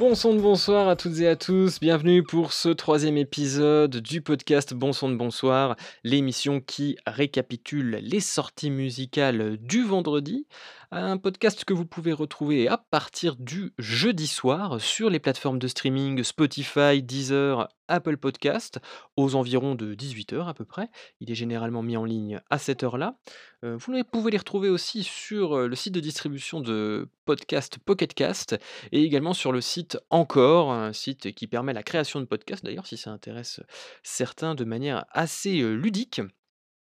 Bon de bonsoir à toutes et à tous, bienvenue pour ce troisième épisode du podcast Bon de bonsoir, l'émission qui récapitule les sorties musicales du vendredi, un podcast que vous pouvez retrouver à partir du jeudi soir sur les plateformes de streaming Spotify, Deezer, Apple Podcast, aux environs de 18h à peu près. Il est généralement mis en ligne à cette heure-là. Euh, vous pouvez les retrouver aussi sur euh, le site de distribution de podcast Pocketcast et également sur le site Encore, un site qui permet la création de podcasts d'ailleurs si ça intéresse certains de manière assez euh, ludique.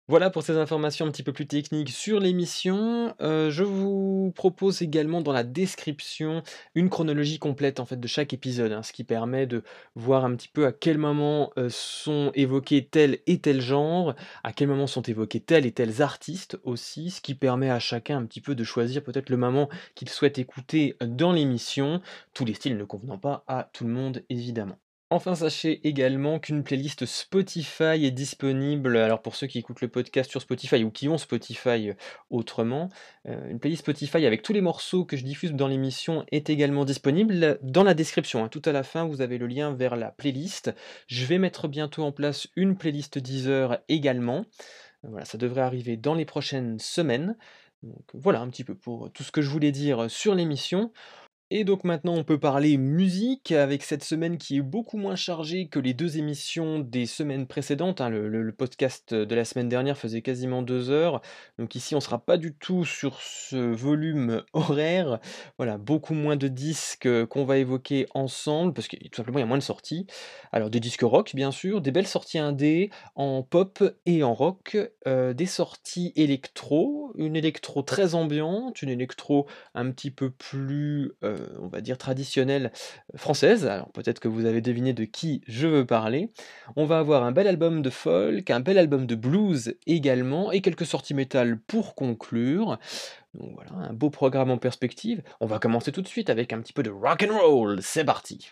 Voilà pour ces informations un petit peu plus techniques sur l'émission. Euh, je vous propose également dans la description une chronologie complète en fait de chaque épisode, hein, ce qui permet de voir un petit peu à quel moment euh, sont évoqués tel et tel genre, à quel moment sont évoqués tels et tels artistes aussi, ce qui permet à chacun un petit peu de choisir peut-être le moment qu'il souhaite écouter dans l'émission, tous les styles ne convenant pas à tout le monde évidemment. Enfin, sachez également qu'une playlist Spotify est disponible, alors pour ceux qui écoutent le podcast sur Spotify ou qui ont Spotify euh, autrement, euh, une playlist Spotify avec tous les morceaux que je diffuse dans l'émission est également disponible dans la description. Hein. Tout à la fin, vous avez le lien vers la playlist. Je vais mettre bientôt en place une playlist Deezer également. Voilà, ça devrait arriver dans les prochaines semaines. Donc voilà un petit peu pour tout ce que je voulais dire sur l'émission. Et donc maintenant on peut parler musique avec cette semaine qui est beaucoup moins chargée que les deux émissions des semaines précédentes. Hein. Le, podcast de la semaine dernière faisait quasiment deux heures. Donc ici on sera pas du tout sur ce volume horaire. Voilà, beaucoup moins de disques qu'on va évoquer ensemble parce que tout simplement il y a moins de sorties. Alors des disques rock bien sûr, des belles sorties indé en pop et en rock, euh, des sorties électro, une électro très ambiante, une électro un petit peu plus... Euh, on va dire, traditionnelle française. Alors peut-être que vous avez deviné de qui je veux parler. On va avoir un bel album de folk, un bel album de blues également, et quelques sorties métal pour conclure. Donc voilà, un beau programme en perspective. On va commencer tout de suite avec un petit peu de rock and roll. C'est parti.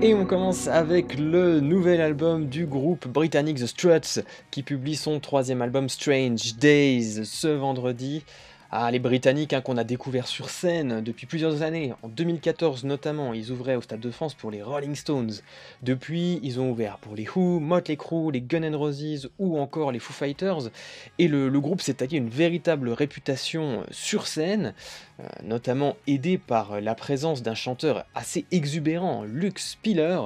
Et on commence avec le nouvel album du groupe britannique The Struts qui publie son troisième album Strange Days ce vendredi. Ah, les Britanniques hein, qu'on a découvert sur scène depuis plusieurs années, en 2014 notamment, ils ouvraient au Stade de France pour les Rolling Stones. Depuis, ils ont ouvert pour les Who, Motley Crue, les Gun N' Roses ou encore les Foo Fighters. Et le, groupe s'est taillé une véritable réputation sur scène, euh, notamment aidé par la présence d'un chanteur assez exubérant, Luke Spiller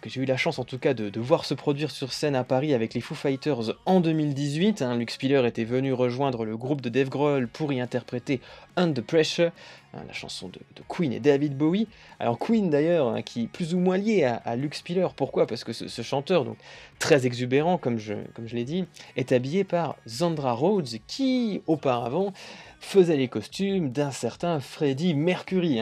que j'ai eu la chance en tout cas de, voir se produire sur scène à Paris avec les Foo Fighters en 2018. Hein. Luke Spiller était venu rejoindre le groupe de Dave Grohl pour y interpréter Under Pressure, hein, la chanson de, Queen et David Bowie. Alors Queen d'ailleurs, hein, qui est plus ou moins lié à, Luke Spiller. Pourquoi? Parce que ce, chanteur, donc très exubérant comme je, comme je l'ai dit, est habillé par Zandra Rhodes qui auparavant faisait les costumes d'un certain Freddie Mercury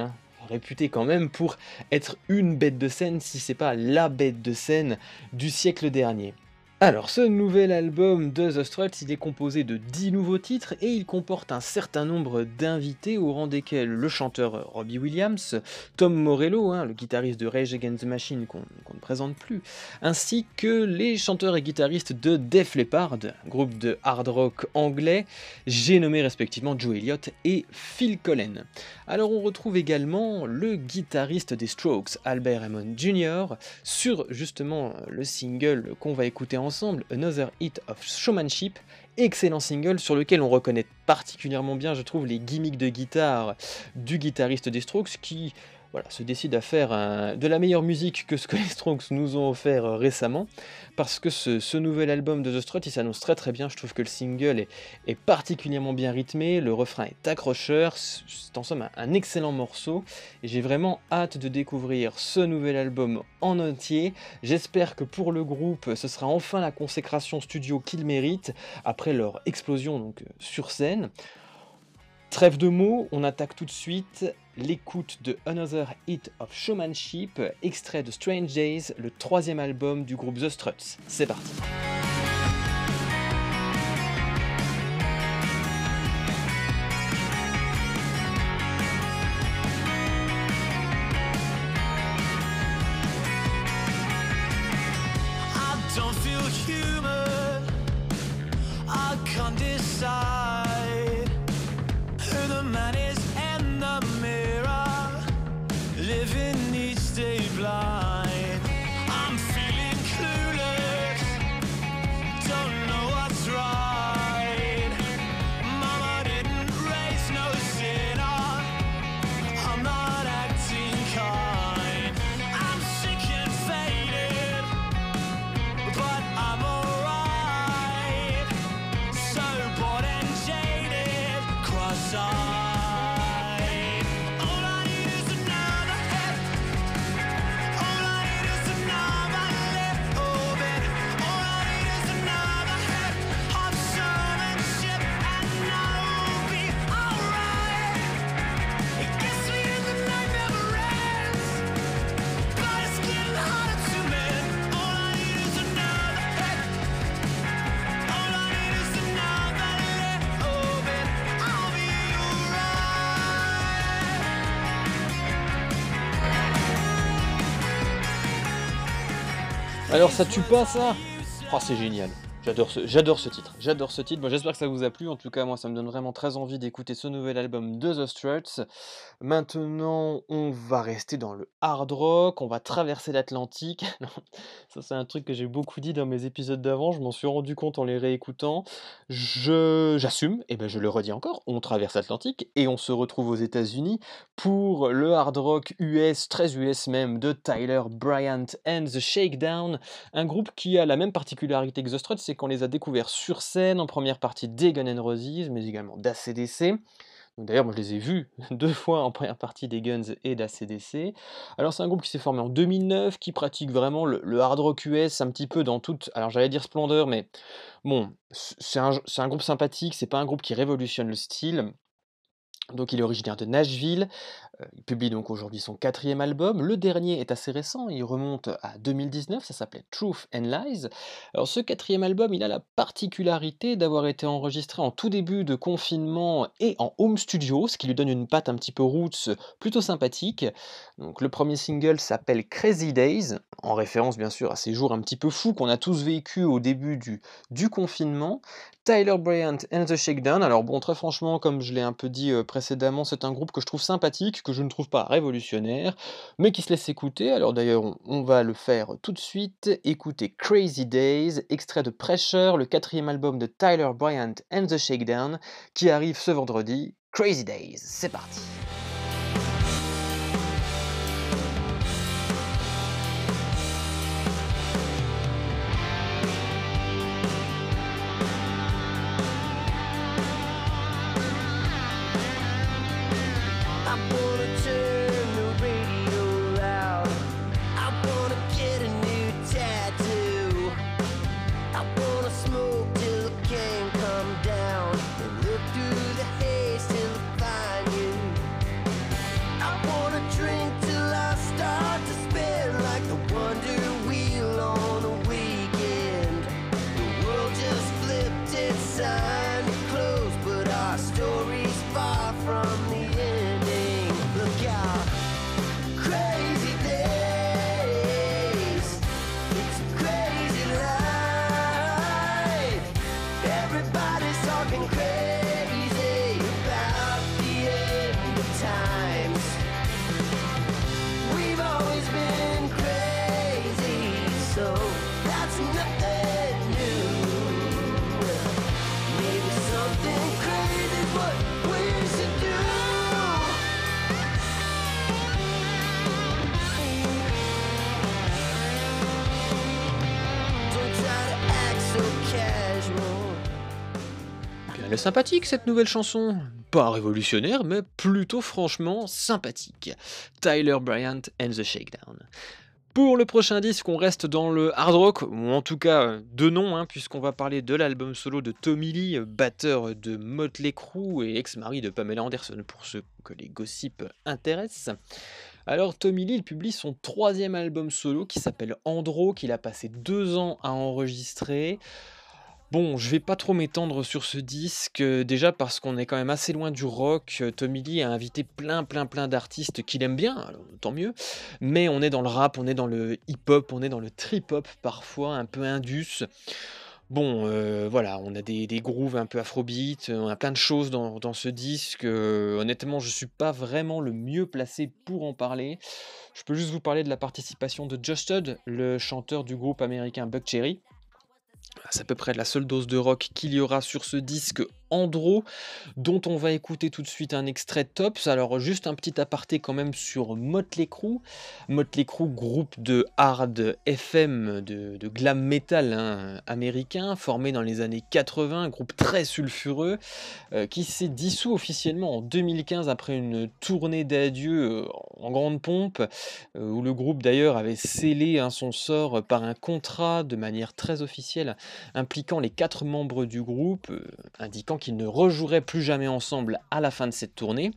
réputé quand même pour être une bête de scène, si c'est pas la bête de scène du siècle dernier. Alors, ce nouvel album de The Struts, il est composé de 10 nouveaux titres et il comporte un certain nombre d'invités, au rang desquels le chanteur Robbie Williams, Tom Morello, hein, le guitariste de Rage Against the Machine qu'on ne présente plus, ainsi que les chanteurs et guitaristes de Def Leppard, groupe de hard rock anglais, j'ai nommé respectivement Joe Elliott et Phil Collen. Alors, on retrouve également le guitariste des Strokes, Albert Hammond Jr., sur justement le single qu'on va écouter en ensemble Another Hit of Showmanship, excellent single sur lequel on reconnaît particulièrement bien, je trouve, les gimmicks de guitare du guitariste des Strokes qui voilà, se décide à faire de la meilleure musique que ce que les Strokes nous ont offert euh, récemment, parce que ce, nouvel album de The Struts, il s'annonce très très bien, je trouve que le single est, particulièrement bien rythmé, le refrain est accrocheur, c'est en somme un, excellent morceau, et j'ai vraiment hâte de découvrir ce nouvel album en entier, j'espère que pour le groupe, ce sera enfin la consécration studio qu'ils méritent, après leur explosion donc, euh, sur scène. Trêve de mots, on attaque tout de suite l'écoute de Another Hit of Showmanship, extrait de Strange Days, le troisième album du groupe The Struts. C'est parti. Ça tue pas ça? Oh c'est génial J'adore ce, j'adore ce titre, j'adore ce titre. Bon, j'espère que ça vous a plu. En tout cas, moi, ça me donne vraiment très envie d'écouter ce nouvel album de The Struts. Maintenant, on va rester dans le hard rock, on va traverser l'Atlantique. ça, c'est un truc que j'ai beaucoup dit dans mes épisodes d'avant. Je m'en suis rendu compte en les réécoutant. Je, j'assume, et ben je le redis encore. On traverse l'Atlantique et on se retrouve aux États-Unis pour le hard rock US, très US même, de Tyler Bryant and the Shakedown, un groupe qui a la même particularité que The Struts, c'est qu'on les a découverts sur scène en première partie des Guns N' Roses, mais également d'ACDC. D'ailleurs, moi je les ai vus deux fois en première partie des Guns et d'ACDC. Alors c'est un groupe qui s'est formé en 2009, qui pratique vraiment le, hard rock US un petit peu dans toute, alors j'allais dire splendeur, mais bon, c'est un, un, groupe sympathique, c'est pas un groupe qui révolutionne le style. Donc il est originaire de Nashville, euh, il publie donc aujourd'hui son quatrième album. Le dernier est assez récent, il remonte à 2019, ça s'appelait Truth and Lies. Alors ce quatrième album, il a la particularité d'avoir été enregistré en tout début de confinement et en home studio, ce qui lui donne une patte un petit peu roots plutôt sympathique. Donc le premier single s'appelle Crazy Days, en référence bien sûr à ces jours un petit peu fous qu'on a tous vécu au début du, confinement. Tyler Bryant and the Shakedown. Alors bon, très franchement, comme je l'ai un peu dit euh, précédemment, c'est un groupe que je trouve sympathique, que je ne trouve pas révolutionnaire, mais qui se laisse écouter. Alors d'ailleurs, on, va le faire tout de suite. Écoutez Crazy Days, extrait de Pressure, le quatrième album de Tyler Bryant and the Shakedown, qui arrive ce vendredi. Crazy Days, c'est parti. Elle est sympathique cette nouvelle chanson. Pas révolutionnaire, mais plutôt franchement sympathique. Tyler Bryant and the Shakedown. Pour le prochain disque, on reste dans le hard rock, ou en tout cas de nom, hein, puisqu'on va parler de l'album solo de Tommy Lee, batteur de Motley Crue et ex-mari de Pamela Anderson, pour ceux que les gossips intéressent. Alors Tommy Lee publie son troisième album solo qui s'appelle Andro, qu'il a passé deux ans à enregistrer. Bon, je vais pas trop m'étendre sur ce disque, euh, déjà parce qu'on est quand même assez loin du rock. Euh, Tommy Lee a invité plein, plein, plein d'artistes qu'il aime bien, tant mieux. Mais on est dans le rap, on est dans le hip-hop, on est dans le trip-hop parfois, un peu indus. Bon, euh, voilà, on a des, grooves un peu afrobeat, on a plein de choses dans, ce disque. honnêtement, je suis pas vraiment le mieux placé pour en parler. Je peux juste vous parler de la participation de Justed, le chanteur du groupe américain Buck Cherry. C'est à peu près la seule dose de rock qu'il y aura sur ce disque Andro, dont on va écouter tout de suite un extrait Tops. Alors juste un petit aparté quand même sur Motley Crue. Motley Crue, groupe de hard FM, de, glam metal hein, américain, formé dans les années 80, un groupe très sulfureux, euh, qui s'est dissous officiellement en 2015 après une tournée d'adieu euh, en grande pompe, euh, où le groupe d'ailleurs avait scellé hein, son sort par un contrat de manière très officielle impliquant les quatre membres du groupe, indiquant qu'ils ne rejoueraient plus jamais ensemble à la fin de cette tournée.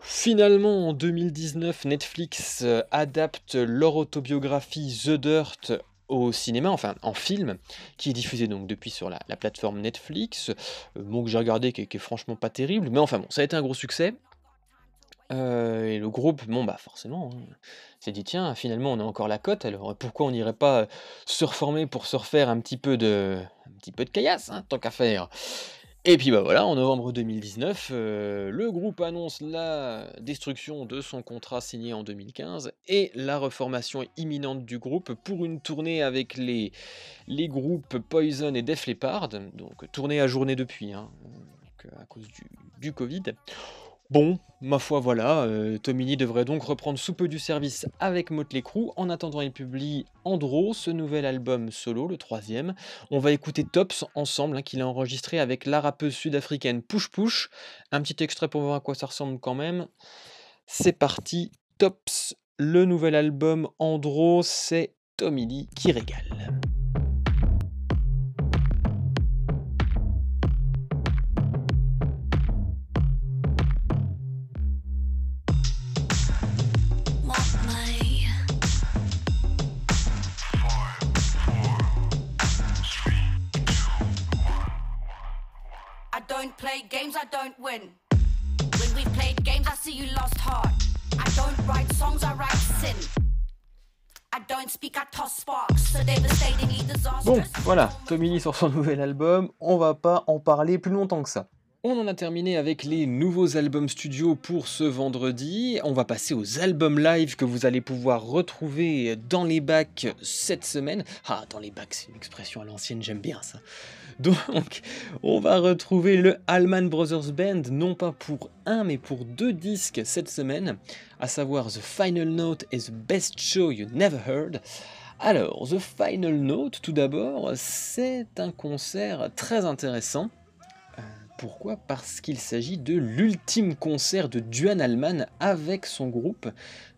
Finalement, en 2019, Netflix euh, adapte leur autobiographie The Dirt au cinéma, enfin en film, qui est diffusé donc depuis sur la, plateforme Netflix. Euh, bon, que j'ai regardé, qui, qui, est franchement pas terrible, mais enfin bon, ça a été un gros succès. Euh, et le groupe, bon bah forcément, hein, s'est dit tiens, finalement on a encore la cote, alors pourquoi on n'irait pas se reformer pour se refaire un petit peu de, un petit peu de caillasse, hein, tant qu'à faire. Et puis bah voilà, en novembre 2019, euh, le groupe annonce la destruction de son contrat signé en 2015 et la reformation imminente du groupe pour une tournée avec les, groupes Poison et Def Leppard, donc tournée à journée depuis, hein, à cause du Covid. Bon, ma foi voilà, euh, Tomini devrait donc reprendre sous peu du service avec Motley Crue. En attendant, il publie Andro, ce nouvel album solo, le troisième. On va écouter Tops ensemble, hein, qu'il a enregistré avec la rappeuse sud-africaine Push Push. Un petit extrait pour voir à quoi ça ressemble quand même. C'est parti, Tops, le nouvel album Andro, c'est Tomini qui régale. Don't play games, I don't win. When we played games, I see you lost heart. I don't write songs, I write sin. I don't speak, I toss sparks. So devastatingly disastrous. Bon, voilà, Tommy sur son nouvel album. On va pas en parler plus longtemps que ça. On en a terminé avec les nouveaux albums studio pour ce vendredi. On va passer aux albums live que vous allez pouvoir retrouver dans les bacs cette semaine. Ah, dans les bacs, c'est une expression à l'ancienne, j'aime bien ça. Donc, on va retrouver le Allman Brothers Band, non pas pour un, mais pour deux disques cette semaine, à savoir The Final Note et The Best Show You Never Heard. Alors, The Final Note, tout d'abord, c'est un concert très intéressant pourquoi? Parce qu'il s'agit de l'ultime concert de Duane Allman avec son groupe.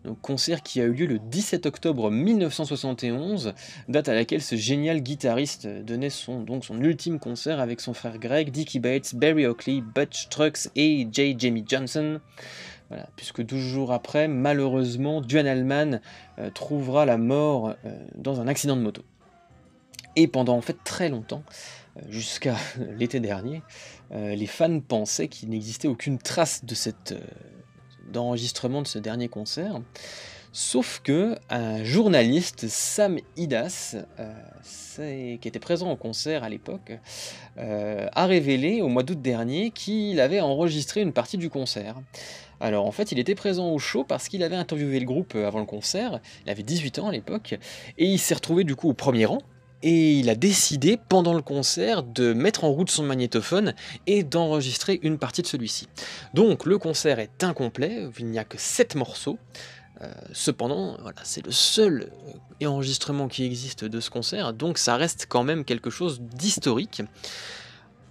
Un concert qui a eu lieu le 17 octobre 1971, date à laquelle ce génial guitariste donnait son, donc son ultime concert avec son frère Greg, Dickie Bates, Barry Oakley, Butch Trucks et J. Jamie Johnson. Voilà, puisque 12 jours après, malheureusement, Duane Allman euh, trouvera la mort euh, dans un accident de moto. Et pendant en fait très longtemps, euh, jusqu'à l'été dernier, euh, les fans pensaient qu'il n'existait aucune trace de euh, d'enregistrement de ce dernier concert. Sauf que un journaliste, Sam Idas, qui était présent au concert à l'époque, a révélé au mois d'août dernier qu'il avait enregistré une partie du concert. Alors en fait, il était présent au show parce qu'il avait interviewé le groupe avant le concert, il avait 18 ans à l'époque, et il s'est retrouvé du coup au premier rang, et il a décidé pendant le concert de mettre en route son magnétophone et d'enregistrer une partie de celui-ci. Donc le concert est incomplet, il n'y a que 7 morceaux. Euh, cependant, voilà, c'est le seul euh, enregistrement qui existe de ce concert, donc ça reste quand même quelque chose d'historique.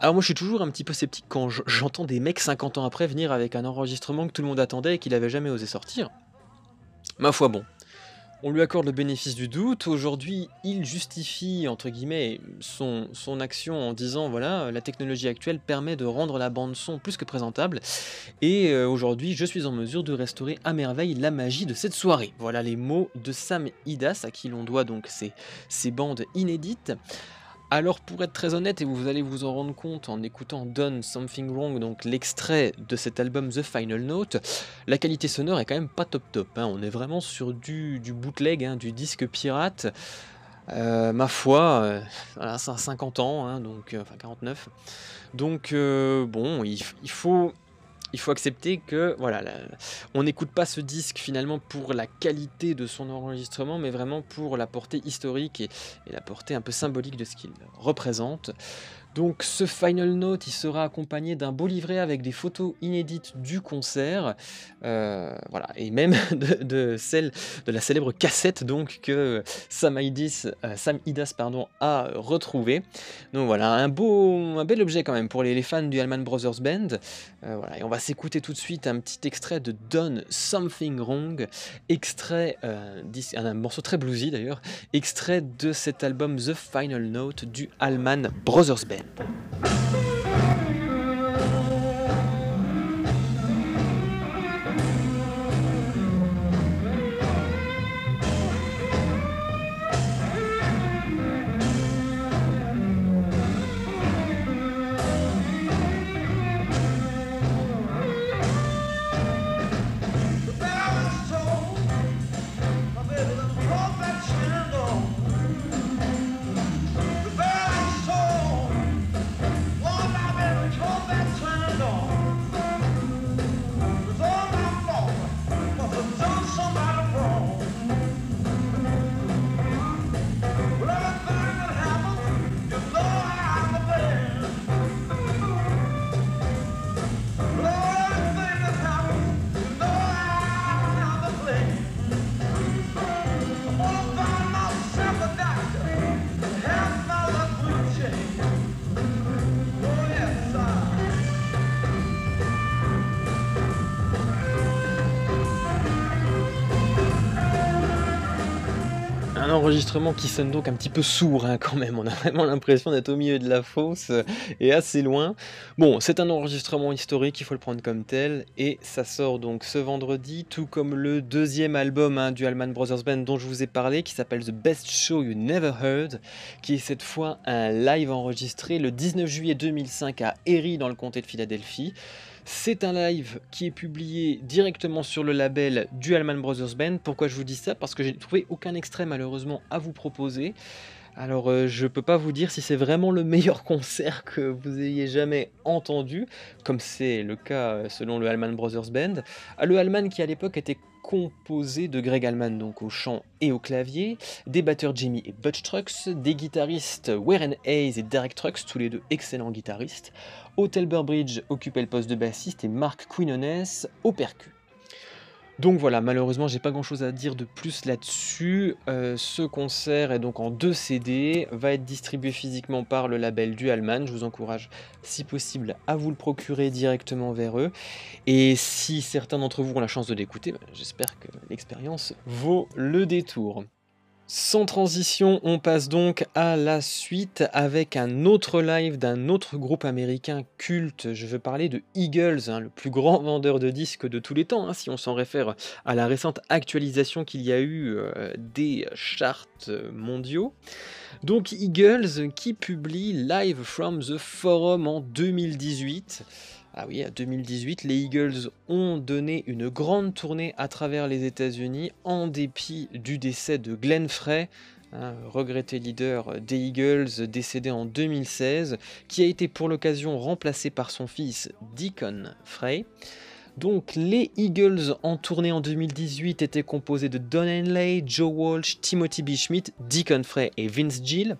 Alors moi je suis toujours un petit peu sceptique quand j'entends des mecs 50 ans après venir avec un enregistrement que tout le monde attendait et qu'il n'avait jamais osé sortir. Ma foi bon, on lui accorde le bénéfice du doute. Aujourd'hui, il justifie, entre guillemets, son, son action en disant, voilà, la technologie actuelle permet de rendre la bande-son plus que présentable. Et euh, aujourd'hui, je suis en mesure de restaurer à merveille la magie de cette soirée. Voilà les mots de Sam Idas, à qui l'on doit donc ces, ces bandes inédites. Alors pour être très honnête, et vous allez vous en rendre compte en écoutant Done Something Wrong, donc l'extrait de cet album The Final Note, la qualité sonore est quand même pas top top. Hein. On est vraiment sur du, bootleg, hein, du disque pirate. Euh, ma foi, euh, voilà, ça a 50 ans, hein, donc, euh, enfin 49. Donc bon, il, faut il faut accepter que voilà, on n'écoute pas ce disque finalement pour la qualité de son enregistrement, mais vraiment pour la portée historique et la portée un peu symbolique de ce qu'il représente. Donc ce Final Note, il sera accompagné d'un beau livret avec des photos inédites du concert, euh, voilà, et même de, celle de la célèbre cassette donc que Sam euh, Idas pardon, a retrouvé. Donc voilà, un beau, un bel objet quand même pour les, fans du Allman Brothers Band. Euh, on va s'écouter tout de suite un petit extrait de Done Something Wrong, extrait, un morceau très bluesy d'ailleurs, extrait de cet album The Final Note du Allman Brothers Band. Enregistrement qui sonne donc un petit peu sourd hein, quand même, on a vraiment l'impression d'être au milieu de la fosse et assez loin. Bon, c'est un enregistrement historique, il faut le prendre comme tel, et ça sort donc ce vendredi, tout comme le deuxième album hein, du Allman Brothers Band dont je vous ai parlé, qui s'appelle The Best Show You Never Heard, qui est cette fois un live enregistré le 19 juillet 2005 à Erie dans le comté de Philadelphie. C'est un live qui est publié directement sur le label du Allman Brothers Band. Pourquoi je vous dis ça? Parce que j'ai trouvé aucun extrait malheureusement à vous proposer. Alors euh, je peux pas vous dire si c'est vraiment le meilleur concert que vous ayez jamais entendu, comme c'est le cas euh, selon le Allman Brothers Band. Ah, le Allman qui à l'époque était composé de Greg Allman donc au chant et au clavier, des batteurs Jimmy et Butch Trucks, des guitaristes Warren Hayes et Derek Trucks, tous les deux excellents guitaristes. Hotel Burbridge occupait le poste de bassiste et Mark Quinones au percu. Donc voilà, malheureusement, j'ai pas grand chose à dire de plus là-dessus. Euh, ce concert est donc en deux CD, va être distribué physiquement par le label du. Je vous encourage, si possible, à vous le procurer directement vers eux. Et si certains d'entre vous ont la chance de l'écouter, ben, j'espère que l'expérience vaut le détour. Sans transition, on passe donc à la suite avec un autre live d'un autre groupe américain culte. Je veux parler de Eagles, hein, le plus grand vendeur de disques de tous les temps, hein, si on s'en réfère à la récente actualisation qu'il y a eu euh, des charts mondiaux. Donc Eagles qui publie Live from the Forum en 2018. Ah oui, en 2018, les Eagles ont donné une grande tournée à travers les États-Unis en dépit du décès de Glenn Frey, regretté leader des Eagles décédé en 2016, qui a été pour l'occasion remplacé par son fils Deacon Frey. Donc les Eagles en tournée en 2018 étaient composés de Don Henley, Joe Walsh, Timothy B. Schmidt, Deacon Frey et Vince Gill.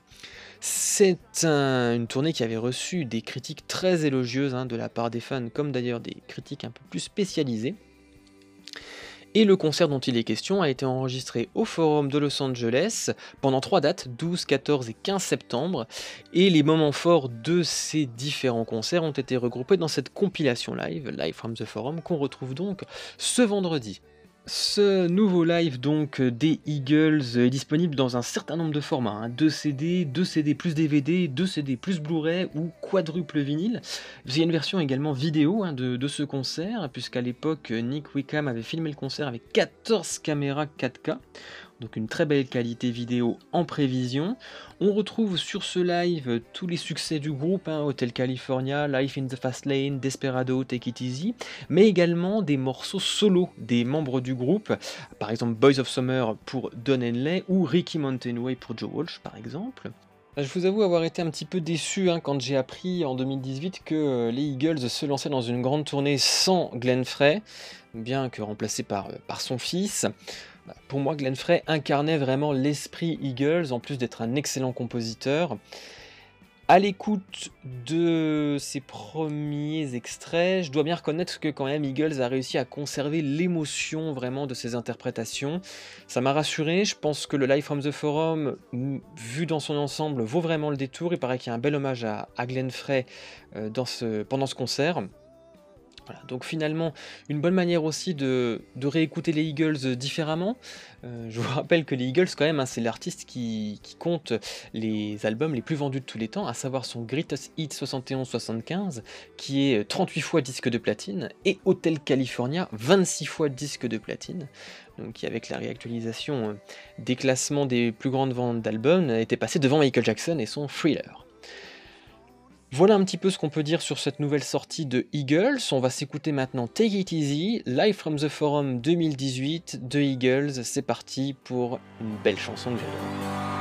C'est une tournée qui avait reçu des critiques très élogieuses hein, de la part des fans, comme d'ailleurs des critiques un peu plus spécialisées. Et le concert dont il est question a été enregistré au Forum de Los Angeles pendant trois dates, 12, 14 et 15 septembre. Et les moments forts de ces différents concerts ont été regroupés dans cette compilation live, Live from the Forum, qu'on retrouve donc ce vendredi. Ce nouveau live donc des Eagles est disponible dans un certain nombre de formats, 2 hein. CD, 2 CD plus DVD, 2 CD plus Blu-ray ou quadruple vinyle. Il y a une version également vidéo hein, de, de, ce concert, puisqu'à l'époque Nick Wickham avait filmé le concert avec 14 caméras 4K donc une très belle qualité vidéo en prévision. On retrouve sur ce live tous les succès du groupe, hein, Hotel California, Life in the Fast Lane, Desperado, Take It Easy, mais également des morceaux solo des membres du groupe, par exemple Boys of Summer pour Don Henley ou Ricky Mountain Way pour Joe Walsh par exemple. Je vous avoue avoir été un petit peu déçu hein, quand j'ai appris en 2018 que euh, les Eagles se lançaient dans une grande tournée sans Glenn Frey, bien que remplacé par, euh, par son fils. Pour moi, Glenn Frey incarnait vraiment l'esprit Eagles, en plus d'être un excellent compositeur. À l'écoute de ses premiers extraits, je dois bien reconnaître que quand même Eagles a réussi à conserver l'émotion vraiment de ses interprétations. Ça m'a rassuré, je pense que le Live from the Forum, vu dans son ensemble, vaut vraiment le détour. Il paraît qu'il y a un bel hommage à, Glenn Frey euh, pendant ce concert donc finalement, une bonne manière aussi de, réécouter les Eagles différemment. Euh, je vous rappelle que les Eagles, quand même, hein, c'est l'artiste qui, compte les albums les plus vendus de tous les temps, à savoir son Greatest Hit 71-75, qui est 38 fois disque de platine, et Hotel California, 26 fois disque de platine. Qui, avec la réactualisation euh, des classements des plus grandes ventes d'albums, été passé devant Michael Jackson et son Thriller. Voilà un petit peu ce qu'on peut dire sur cette nouvelle sortie de Eagles. On va s'écouter maintenant Take It Easy, Live from the Forum 2018 de Eagles. C'est parti pour une belle chanson de violon.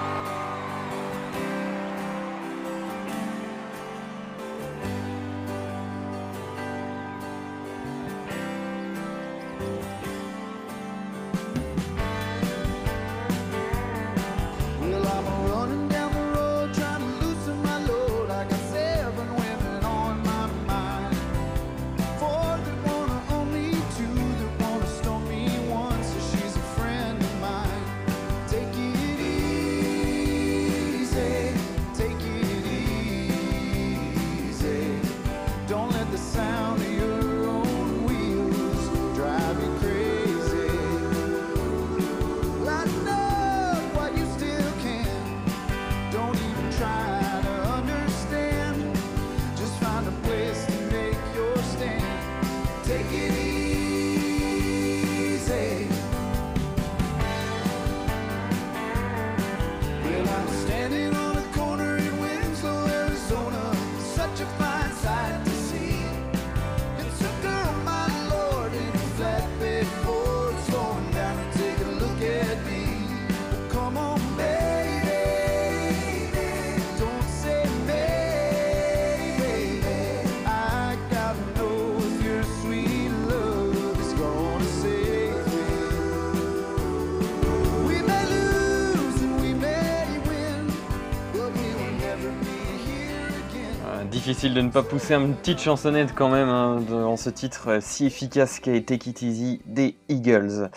De ne pas pousser une petite chansonnette quand même hein, ce titre euh, si efficace qu'a été Take Easy des Eagles.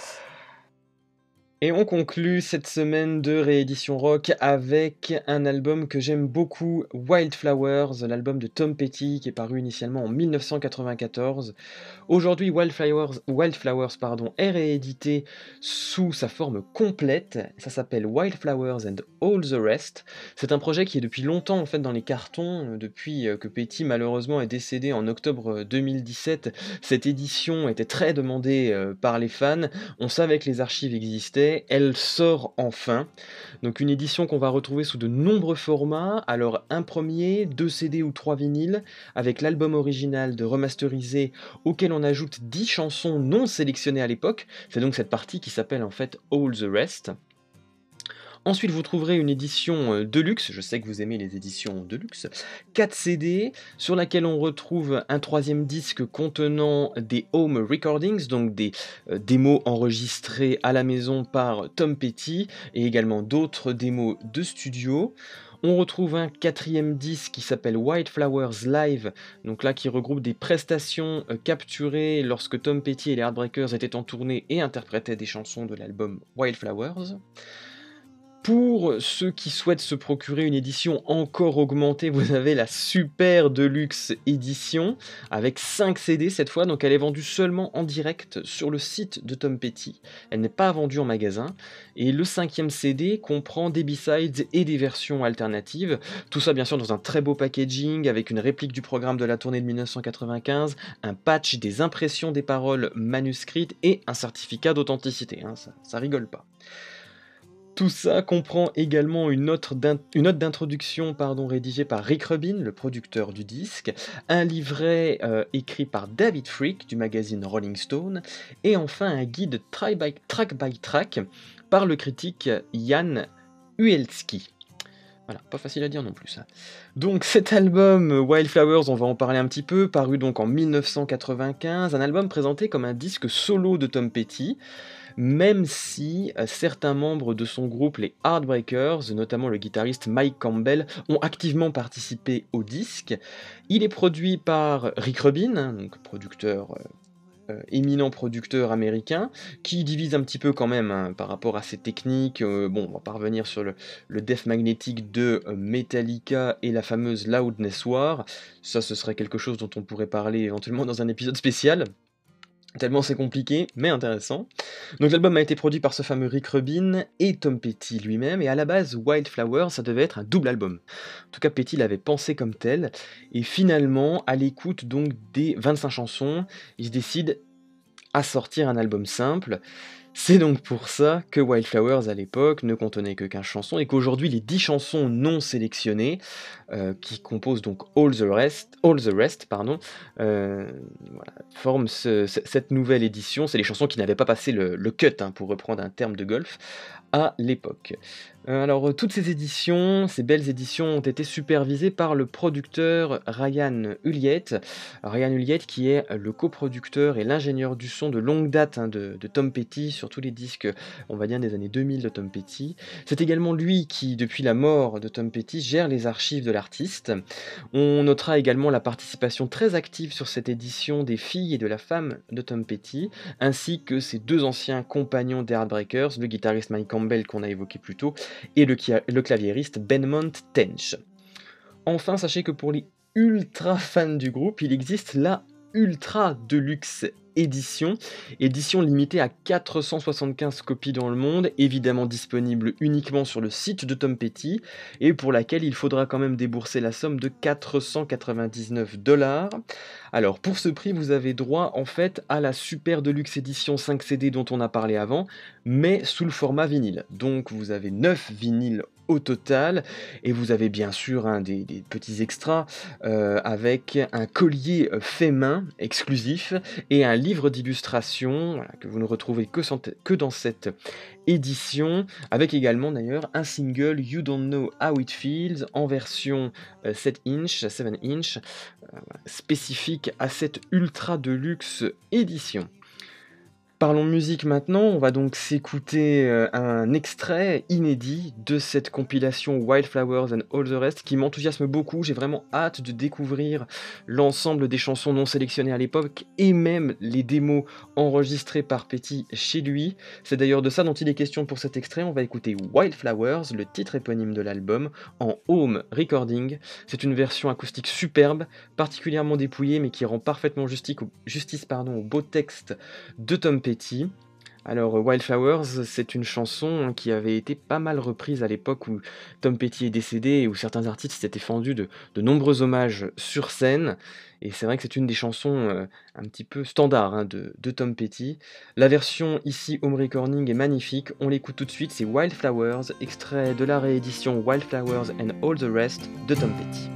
Et on conclut cette semaine de réédition rock avec un album que j'aime beaucoup, Wildflowers, l'album de Tom Petty qui est paru initialement en 1994. Aujourd'hui, Wildflowers, Wildflowers pardon, est réédité sous sa forme complète. Ça s'appelle Wildflowers and All the Rest. C'est un projet qui est depuis longtemps en fait dans les cartons, euh, depuis euh, que Petty malheureusement est décédé en octobre 2017. Cette édition était très demandée euh, par les fans. On savait que les archives existaient elle sort enfin. Donc une édition qu'on va retrouver sous de nombreux formats. Alors un premier, deux CD ou trois vinyles, avec l'album original de remasterisé auquel on ajoute 10 chansons non sélectionnées à l'époque. C'est donc cette partie qui s'appelle en fait All the Rest. Ensuite, vous trouverez une édition euh, Deluxe, je sais que vous aimez les éditions Deluxe, 4 CD, sur laquelle on retrouve un troisième disque contenant des home recordings, donc des euh, démos enregistrées à la maison par Tom Petty, et également d'autres démos de studio. On retrouve un quatrième disque qui s'appelle White Flowers Live, donc là qui regroupe des prestations euh, capturées lorsque Tom Petty et les Heartbreakers étaient en tournée et interprétaient des chansons de l'album White Flowers. Pour ceux qui souhaitent se procurer une édition encore augmentée, vous avez la Super Deluxe édition avec 5 CD cette fois, donc elle est vendue seulement en direct sur le site de Tom Petty. Elle n'est pas vendue en magasin. Et le cinquième CD comprend des B-sides et des versions alternatives. Tout ça bien sûr dans un très beau packaging avec une réplique du programme de la tournée de 1995, un patch des impressions des paroles manuscrites et un certificat d'authenticité. Hein, ça, ça rigole pas. Tout ça comprend également une note d'introduction rédigée par Rick Rubin, le producteur du disque, un livret euh, écrit par David Freak du magazine Rolling Stone, et enfin un guide track by track par le critique Jan Uelski. Voilà, pas facile à dire non plus ça. Donc cet album Wildflowers, on va en parler un petit peu, paru donc en 1995, un album présenté comme un disque solo de Tom Petty même si euh, certains membres de son groupe, les Heartbreakers, notamment le guitariste Mike Campbell, ont activement participé au disque. Il est produit par Rick Rubin, donc producteur euh, euh, éminent producteur américain, qui divise un petit peu quand même hein, par rapport à ses techniques. bon, on va pas revenir sur le, le death magnétique de Metallica et la fameuse Loudness War. Ça, ce serait quelque chose dont on pourrait parler éventuellement dans un épisode spécial. Tellement c'est compliqué, mais intéressant. Donc l'album a été produit par ce fameux Rick Rubin et Tom Petty lui-même, et à la base, Wildflower, ça devait être un double album. En tout cas, Petty l'avait pensé comme tel, et finalement, à l'écoute donc des 25 chansons, il se décide à sortir un album simple, c'est donc pour ça que Wildflowers à l'époque ne contenait que 15 chansons et qu'aujourd'hui les 10 chansons non sélectionnées, euh, qui composent donc All the Rest, All the Rest pardon, euh, forment cette nouvelle édition. C'est les chansons qui n'avaient pas passé le, cut, hein, pour reprendre un terme de golf, à l'époque. Euh, alors, toutes ces éditions, ces belles éditions, ont été supervisées par le producteur Ryan Huliet. Ryan Huliet, qui est le coproducteur et l'ingénieur du son de longue date hein, de, Tom Petty sur tous les disques, on va dire, des années 2000 de Tom Petty. C'est également lui qui, depuis la mort de Tom Petty, gère les archives de l'artiste. On notera également la participation très active sur cette édition des filles et de la femme de Tom Petty, ainsi que ses deux anciens compagnons des Heartbreakers, le guitariste Mike Campbell qu'on a évoqué plus tôt, et le, claviériste Benmont Tench. Enfin, sachez que pour les ultra fans du groupe, il existe la Ultra Deluxe édition, limitée à 475 copies dans le monde, évidemment disponible uniquement sur le site de Tom Petty, et pour laquelle il faudra quand même débourser la somme de 499 dollars. Alors pour ce prix, vous avez droit en fait à la super deluxe édition 5 CD dont on a parlé avant, mais sous le format vinyle. Donc vous avez 9 vinyles au total. Et vous avez bien sûr un des, petits extras euh, avec un collier euh, fait main exclusif et un livre d'illustration que vous ne retrouvez que, dans cette édition, avec également d'ailleurs un single You Don't Know How It Feels en version 7 euh, inch, 7 inch, spécifique à cette ultra deluxe édition. Parlons musique maintenant, on va donc s'écouter euh, un extrait inédit de cette compilation Wildflowers and All the Rest qui m'enthousiasme beaucoup. J'ai vraiment hâte de découvrir l'ensemble des chansons non sélectionnées à l'époque et même les démos enregistrées par Petty chez lui. C'est d'ailleurs de ça dont il est question pour cet extrait. On va écouter Wildflowers, le titre éponyme de l'album, en home recording. C'est une version acoustique superbe, particulièrement dépouillée mais qui rend parfaitement justice, au beau texte de Tom Alors Wildflowers, c'est une chanson qui avait été pas mal reprise à l'époque où Tom Petty est décédé et où certains artistes s'étaient fendus de, nombreux hommages sur scène. Et c'est vrai que c'est une des chansons euh, un petit peu standard hein, de, de, Tom Petty. La version ici home recording est magnifique, on l'écoute tout de suite, c'est Wildflowers, extrait de la réédition Wildflowers and All the Rest de Tom Petty.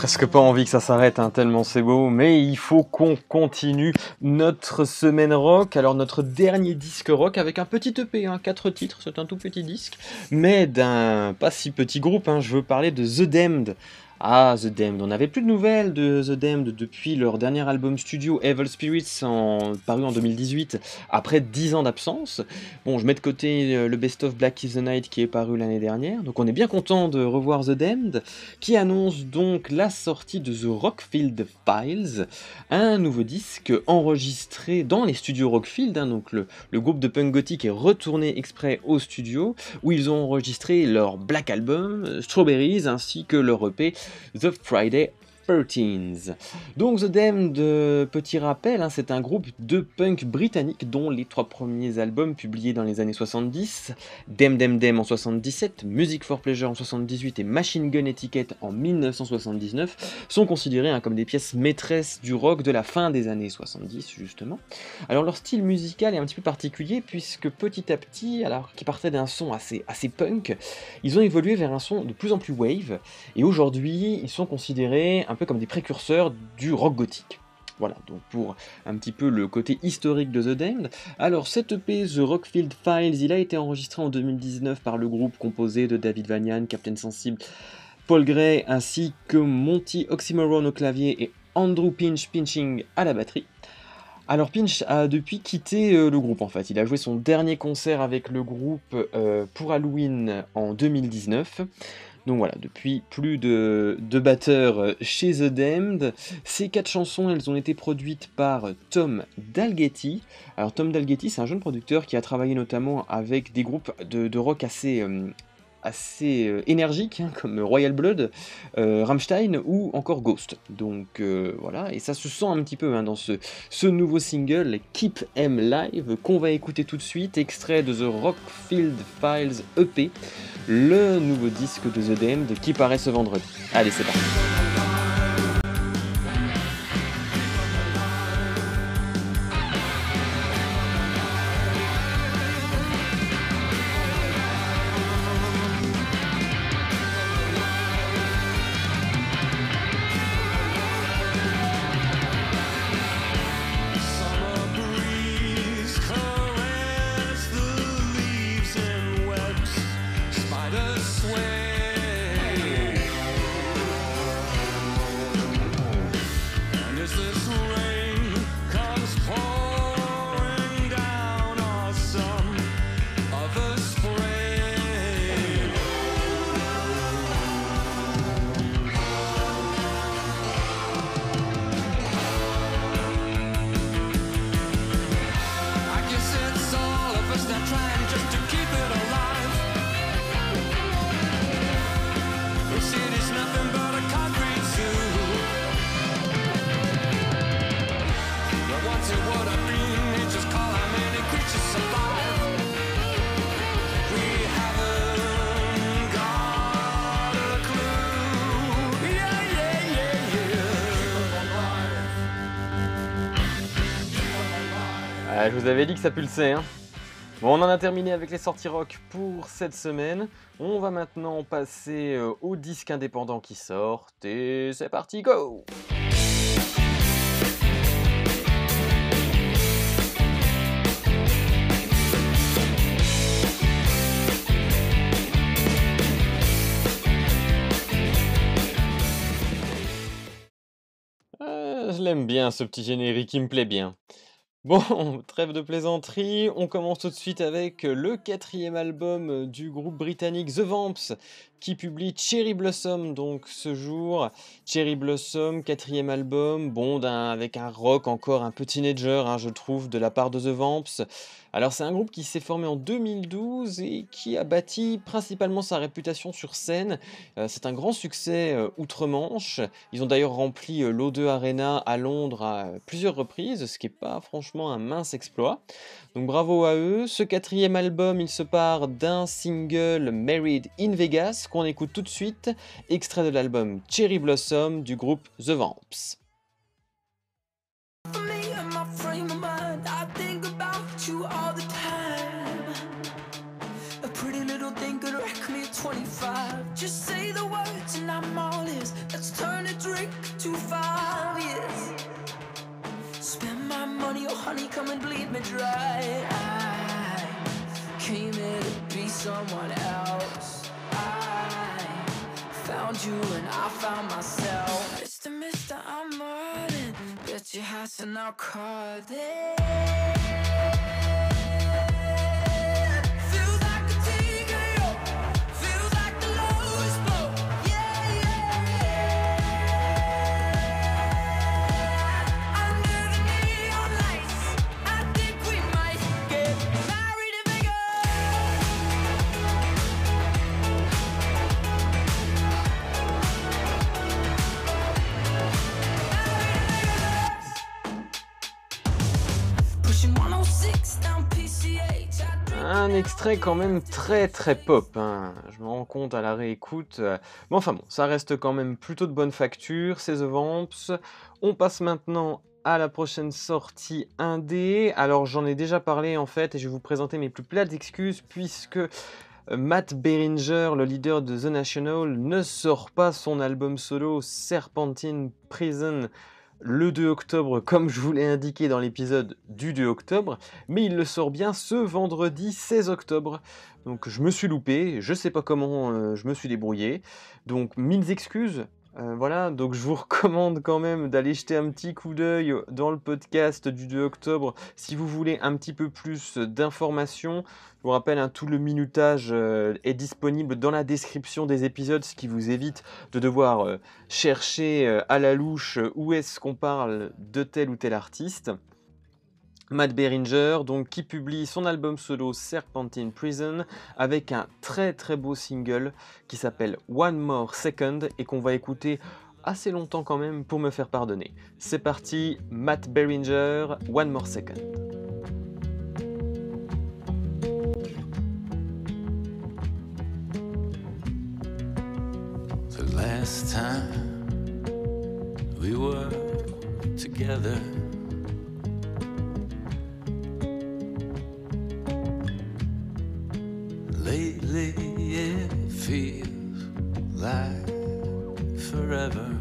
Presque pas envie que ça s'arrête, hein, tellement c'est beau, mais il faut qu'on continue notre semaine rock. Alors notre dernier disque rock avec un petit EP, hein, 4 titres, c'est un tout petit disque, mais d'un pas si petit groupe, hein, je veux parler de The Damned. Ah, The Damned. On n'avait plus de nouvelles de The Damned depuis leur dernier album studio Evil Spirits, paru en 2018, après 10 ans d'absence. Bon, je mets de côté euh, le Best of Black is the Night qui est paru l'année dernière, donc on est bien content de revoir The Damned, qui annonce donc la sortie de The Rockfield Files, un nouveau disque enregistré dans les studios Rockfield, hein, donc le, le groupe de punk gothique est retourné exprès au studio, où ils ont enregistré leur Black Album, Strawberries, ainsi que leur EP The Friday donc The Damned, petit rappel, hein, c'est un groupe de punk britannique dont les trois premiers albums publiés dans les années 70, Dem Dem Dem en 77, Music for Pleasure en 78 et Machine Gun Etiquette en 1979 sont considérés hein, comme des pièces maîtresses du rock de la fin des années 70 justement. Alors leur style musical est un petit peu particulier puisque petit à petit, alors qu'ils partaient d'un son assez, assez punk, ils ont évolué vers un son de plus en plus wave et aujourd'hui ils sont considérés un comme des précurseurs du rock gothique. Voilà, donc pour un petit peu le côté historique de The Damned. Alors, cette EP, The Rockfield Files, il a été enregistré en 2019 par le groupe composé de David Vanyan, Captain Sensible, Paul Gray, ainsi que Monty Oxymoron au clavier et Andrew Pinch Pinching à la batterie. Alors Pinch a depuis quitté euh, le groupe en fait. Il a joué son dernier concert avec le groupe euh, pour Halloween en 2019. Donc voilà, depuis plus de, deux batteurs euh, chez The Damned. Ces quatre chansons, elles ont été produites par Tom Dalgetty. Alors Tom Dalgetty, c'est un jeune producteur qui a travaillé notamment avec des groupes de, rock assez, euh, assez euh, énergiques, hein, comme Royal Blood, euh, Rammstein ou encore Ghost. Donc voilà, et ça se sent un petit peu hein, dans ce, ce nouveau single, Keep M Live, qu'on va écouter tout de suite, extrait de The Rockfield Files EP le nouveau disque de The Damned qui paraît ce vendredi. Allez, c'est parti. Vous avais dit que ça pulsait, hein Bon, on en a terminé avec les sorties rock pour cette semaine. On va maintenant passer euh, aux disques indépendants qui sortent. Et c'est parti, go euh, Je l'aime bien ce petit générique, il me plaît bien. Bon, trêve de plaisanterie, on commence tout de suite avec le quatrième album du groupe britannique The Vamps qui publie Cherry Blossom donc ce jour. Cherry Blossom, quatrième album, bon, avec un rock encore un peu teenager, hein, je trouve, de la part de The Vamps. Alors c'est un groupe qui s'est formé en 2012 et qui a bâti principalement sa réputation sur scène. Euh, c'est un grand succès euh, outre-Manche. Ils ont d'ailleurs rempli euh, l'O2 Arena à Londres à plusieurs reprises, ce qui n'est pas franchement un mince exploit. Donc bravo à eux. Ce quatrième album, il se part d'un single Married in Vegas qu'on écoute tout de suite, extrait de l'album Cherry Blossom du groupe The Vamps. Honey, come and bleed me dry. I came here to be someone else. I found you and I found myself. Mr. Mister, I'm running. Bet your house and I'll call it. Un extrait quand même très très pop, hein. je me rends compte à la réécoute. Euh. Mais enfin bon, ça reste quand même plutôt de bonne facture, c'est The Vamps. On passe maintenant à la prochaine sortie indé. Alors j'en ai déjà parlé en fait et je vais vous présenter mes plus plates excuses puisque euh, Matt Beringer, le leader de The National, ne sort pas son album solo Serpentine Prison le 2 octobre, comme je vous l'ai indiqué dans l'épisode du 2 octobre, mais il le sort bien ce vendredi 16 octobre. Donc je me suis loupé, je sais pas comment euh, je me suis débrouillé. Donc mille excuses, euh, voilà, donc je vous recommande quand même d'aller jeter un petit coup d'œil dans le podcast du 2 octobre si vous voulez un petit peu plus d'informations. Je vous rappelle, hein, tout le minutage euh, est disponible dans la description des épisodes, ce qui vous évite de devoir euh, chercher à la louche où est-ce qu'on parle de tel ou tel artiste. Matt Beringer, donc, qui publie son album solo Serpentine Prison avec un très très beau single qui s'appelle One More Second et qu'on va écouter assez longtemps quand même pour me faire pardonner. C'est parti, Matt Beringer, One More Second. We were together. Lately it feels like forever.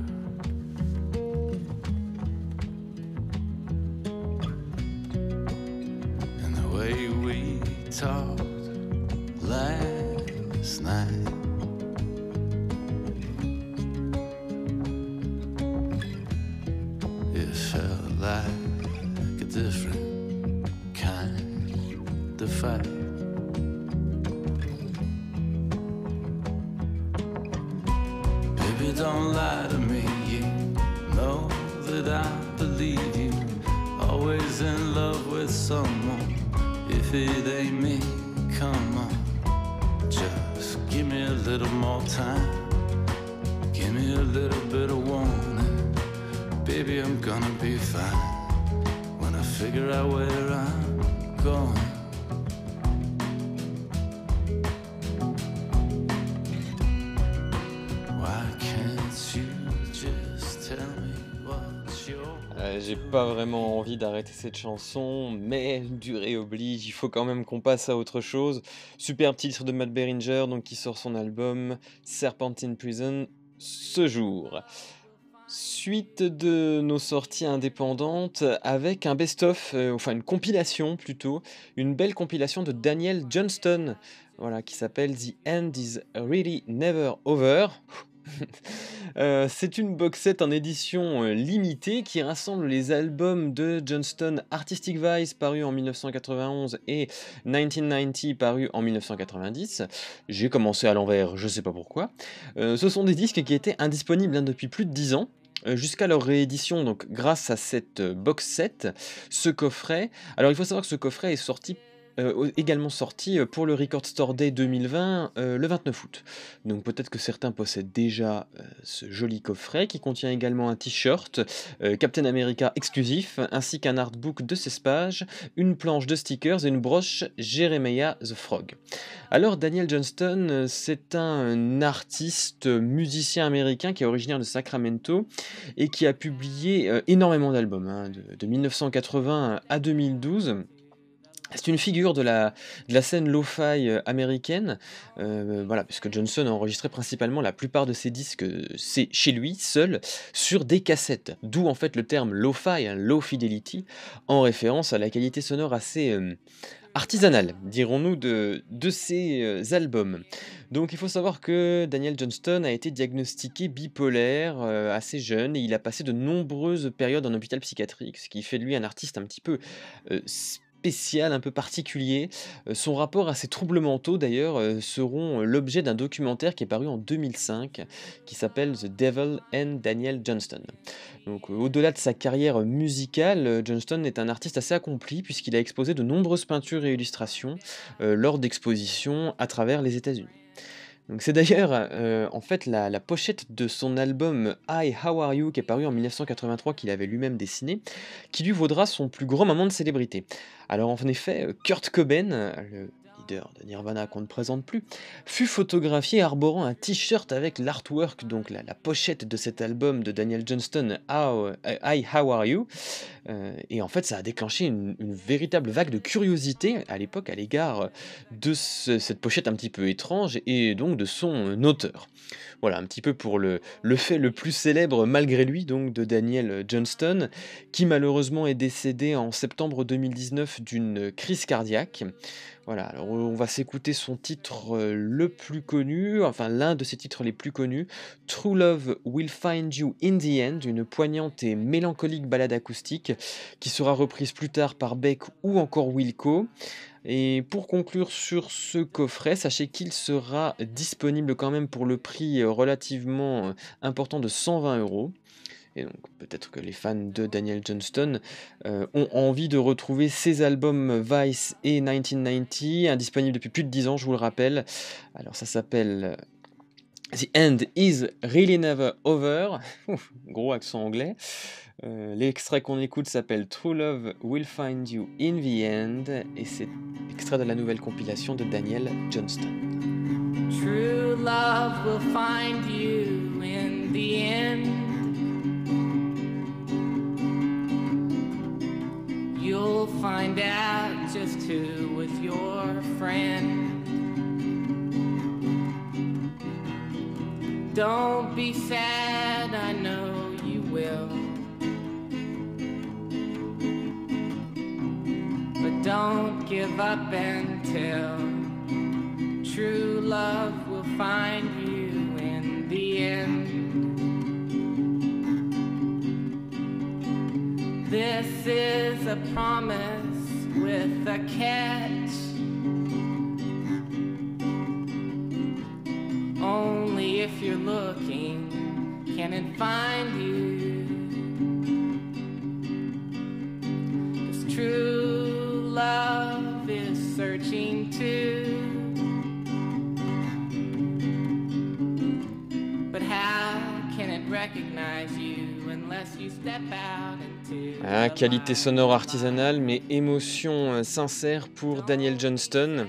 And the way we talked d'arrêter cette chanson, mais durée oblige, il faut quand même qu'on passe à autre chose. Super titre de Matt Beringer, donc qui sort son album Serpentine Prison ce jour. Suite de nos sorties indépendantes avec un best-of, euh, enfin une compilation plutôt, une belle compilation de Daniel Johnston, voilà, qui s'appelle The End is Really Never Over. Euh, c'est une box set en édition euh, limitée qui rassemble les albums de Johnston Artistic Vice paru en 1991 et 1990 paru en 1990. J'ai commencé à l'envers, je sais pas pourquoi. Euh, ce sont des disques qui étaient indisponibles hein, depuis plus de 10 ans jusqu'à leur réédition, donc grâce à cette box set, ce coffret. Alors il faut savoir que ce coffret est sorti euh, également sorti euh, pour le Record Store Day 2020 euh, le 29 août. Donc peut-être que certains possèdent déjà ce joli coffret qui contient également un t-shirt Captain America exclusif ainsi qu'un artbook de 16 pages, une planche de stickers et une broche Jeremiah the Frog. Alors Daniel Johnston, c'est un artiste musicien américain qui est originaire de Sacramento et qui a publié énormément d'albums, hein, de, de 1980 à 2012. C'est une figure de la, scène lo-fi euh, américaine, euh, voilà, puisque Johnson a enregistré principalement la plupart de ses disques, c'est chez lui, seul, sur des cassettes. D'où en fait le terme lo-fi, hein, low fidelity, en référence à la qualité sonore assez euh, artisanale, dirons-nous, de, de ses albums. Donc il faut savoir que Daniel Johnston a été diagnostiqué bipolaire assez jeune et il a passé de nombreuses périodes en hôpital psychiatrique, ce qui fait de lui un artiste un petit peu un peu particulier. Euh, son rapport à ses troubles mentaux, d'ailleurs, euh, seront euh, l'objet d'un documentaire qui est paru en 2005, qui s'appelle The Devil and Daniel Johnston. Au-delà de sa carrière musicale, Johnston est un artiste assez accompli, puisqu'il a exposé de nombreuses peintures et illustrations lors d'expositions à travers les États-Unis c'est d'ailleurs euh, en fait la, pochette de son album Hi How Are You qui est paru en 1983 qu'il avait lui-même dessiné, qui lui vaudra son plus grand moment de célébrité. Alors en effet, Kurt Cobain, le de Nirvana qu'on ne présente plus, fut photographié arborant un t-shirt avec l'artwork, donc la, pochette de cet album de Daniel Johnston, How, I How Are You euh, Et en fait, ça a déclenché une, véritable vague de curiosité à l'époque à l'égard de cette pochette un petit peu étrange et donc de son auteur. Voilà, un petit peu pour le, fait le plus célèbre malgré lui, donc de Daniel Johnston, qui malheureusement est décédé en septembre 2019 d'une crise cardiaque. Voilà, alors on va s'écouter son titre euh, le plus connu, enfin l'un de ses titres les plus connus, True Love Will Find You in the End, une poignante et mélancolique balade acoustique qui sera reprise plus tard par Beck ou encore Wilco. Et pour conclure sur ce coffret, sachez qu'il sera disponible quand même pour le prix euh, relativement euh, important de 120 euros. Et donc peut-être que les fans de Daniel Johnston euh, ont envie de retrouver ses albums Vice et 1990, indisponibles depuis plus de 10 ans, je vous le rappelle. Alors ça s'appelle The End is Really Never Over. gros accent anglais. Euh, l'extrait qu'on écoute s'appelle True Love Will Find You in the End et c'est extrait de la nouvelle compilation de Daniel Johnston. True love will find you in the end. You'll find out just who was your friend. Give up until true love will find you in the end. This is a promise with a catch. Only if you're looking can it find you. Ah, qualité sonore artisanale, mais émotion euh, sincère pour Daniel Johnston.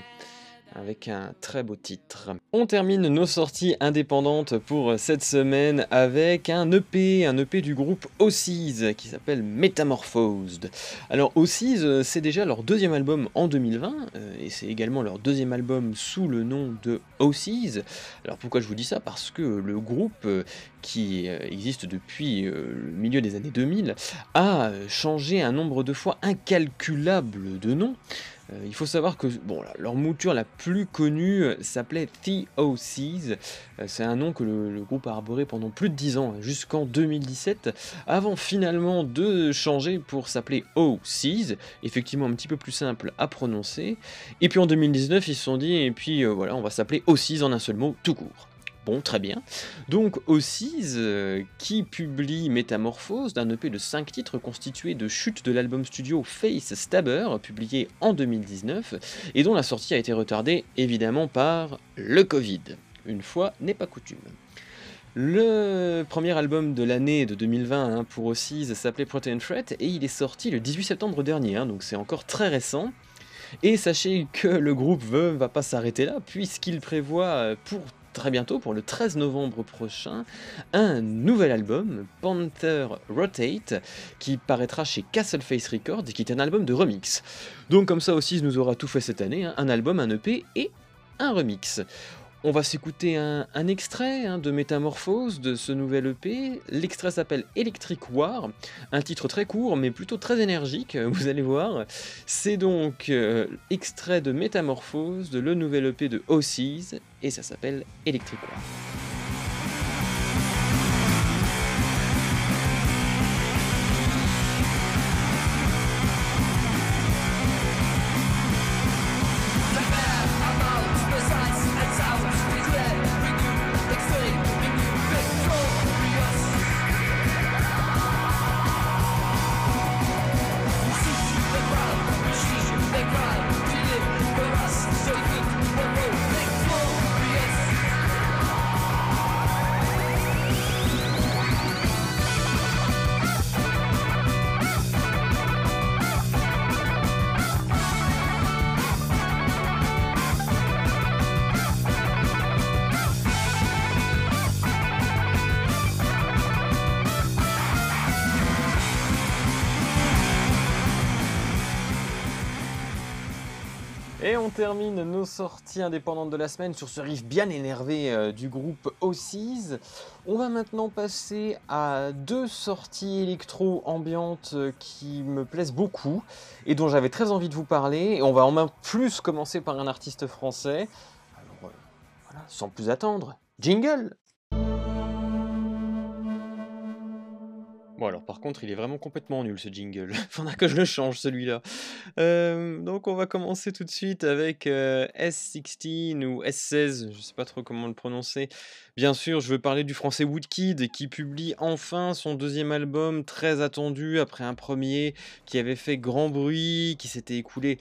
Avec un très beau titre. On termine nos sorties indépendantes pour cette semaine avec un EP, un EP du groupe Ossies qui s'appelle Metamorphosed. Alors Ossies, c'est déjà leur deuxième album en 2020 euh, et c'est également leur deuxième album sous le nom de Ossies. Alors pourquoi je vous dis ça? Parce que le groupe euh, qui euh, existe depuis le milieu des années 2000 a changé un nombre de fois incalculable de noms. Euh, il faut savoir que bon, leur mouture la plus connue euh, s'appelait The. Euh, c'est un nom que le, groupe a arboré pendant plus de 10 ans, jusqu'en 2017, avant finalement de changer pour s'appeler OCs, effectivement un petit peu plus simple à prononcer. Et puis en 2019, ils se sont dit, et puis voilà, on va s'appeler OCs en un seul mot, tout court. Très bien. Donc Ossies, euh, qui publie Métamorphose, d'un EP de 5 titres constitué de chutes de l'album studio Face Stabber, publié en 2019, et dont la sortie a été retardée évidemment par le Covid. Une fois n'est pas coutume. Le premier album de l'année de 2020 hein, pour Ossies s'appelait Protein Threat et il est sorti le 18 septembre dernier, hein, donc c'est encore très récent. Et sachez que le groupe ne va pas s'arrêter là, puisqu'il prévoit euh, pour très bientôt, pour le 13 novembre prochain, un nouvel album, Panther Rotate, qui paraîtra chez Castleface Records qui est un album de remix. Donc comme ça aussi, nous aura tout fait cette année, hein, un album, un EP et un remix. On va s'écouter un, extrait hein, de Métamorphose de ce nouvel EP. L'extrait s'appelle Electric War, un titre très court mais plutôt très énergique, vous allez voir. C'est donc euh, extrait de Métamorphose de le nouvel EP de Ossies et ça s'appelle Electric War. Sorties indépendantes de la semaine sur ce riff bien énervé euh, du groupe Ossies. On va maintenant passer à deux sorties électro ambiantes euh, qui me plaisent beaucoup et dont j'avais très envie de vous parler. Et on va en main plus commencer par un artiste français. Alors euh, voilà, sans plus attendre, jingle Bon alors par contre il est vraiment complètement nul ce jingle, faudra que je le change celui-là. Euh, donc on va commencer tout de suite avec euh, S16 ou S16, je sais pas trop comment le prononcer. Bien sûr je veux parler du français Woodkid qui publie enfin son deuxième album très attendu après un premier qui avait fait grand bruit, qui s'était écoulé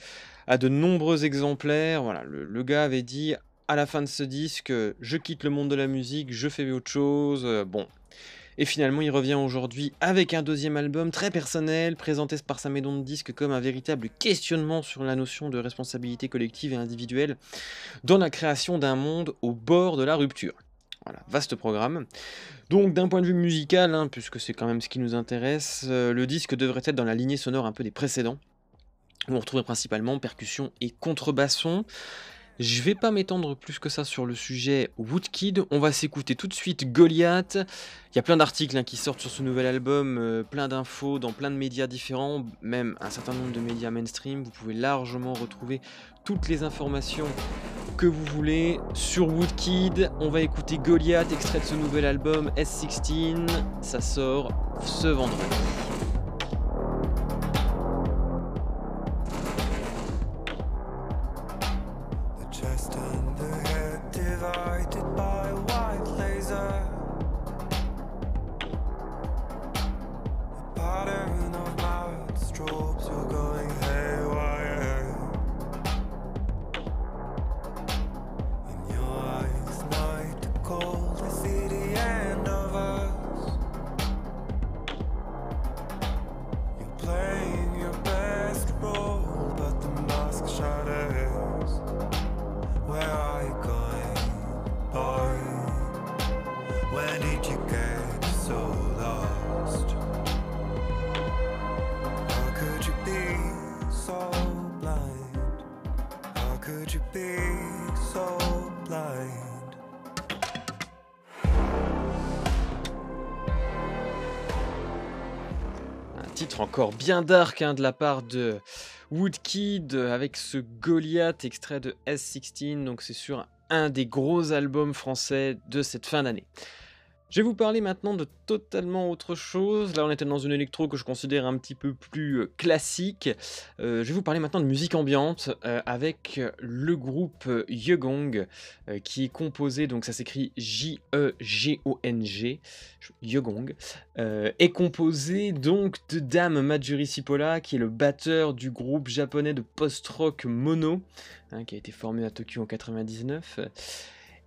à de nombreux exemplaires. Voilà, le, le gars avait dit à la fin de ce disque, je quitte le monde de la musique, je fais autre chose. Bon, et finalement, il revient aujourd'hui avec un deuxième album très personnel, présenté par sa maison de disques comme un véritable questionnement sur la notion de responsabilité collective et individuelle dans la création d'un monde au bord de la rupture. Voilà, vaste programme. Donc d'un point de vue musical, hein, puisque c'est quand même ce qui nous intéresse, euh, le disque devrait être dans la lignée sonore un peu des précédents, où on retrouve principalement percussion et contrebasson. Je vais pas m'étendre plus que ça sur le sujet Woodkid. On va s'écouter tout de suite Goliath. Il y a plein d'articles hein, qui sortent sur ce nouvel album, euh, plein d'infos dans plein de médias différents, même un certain nombre de médias mainstream. Vous pouvez largement retrouver toutes les informations que vous voulez sur Woodkid. On va écouter Goliath, extrait de ce nouvel album S16. Ça sort ce vendredi. Encore bien dark hein, de la part de Woodkid avec ce Goliath extrait de S16, donc c'est sur un des gros albums français de cette fin d'année. Je vais vous parler maintenant de totalement autre chose. Là, on était dans une électro que je considère un petit peu plus euh, classique. Euh, je vais vous parler maintenant de musique ambiante euh, avec le groupe Yegong qui est composé, donc ça s'écrit J-E-G-O-N-G, Yegong, est composé donc de Dame Majuri Sipola qui est le batteur du groupe japonais de post-rock Mono, hein, qui a été formé à Tokyo en 99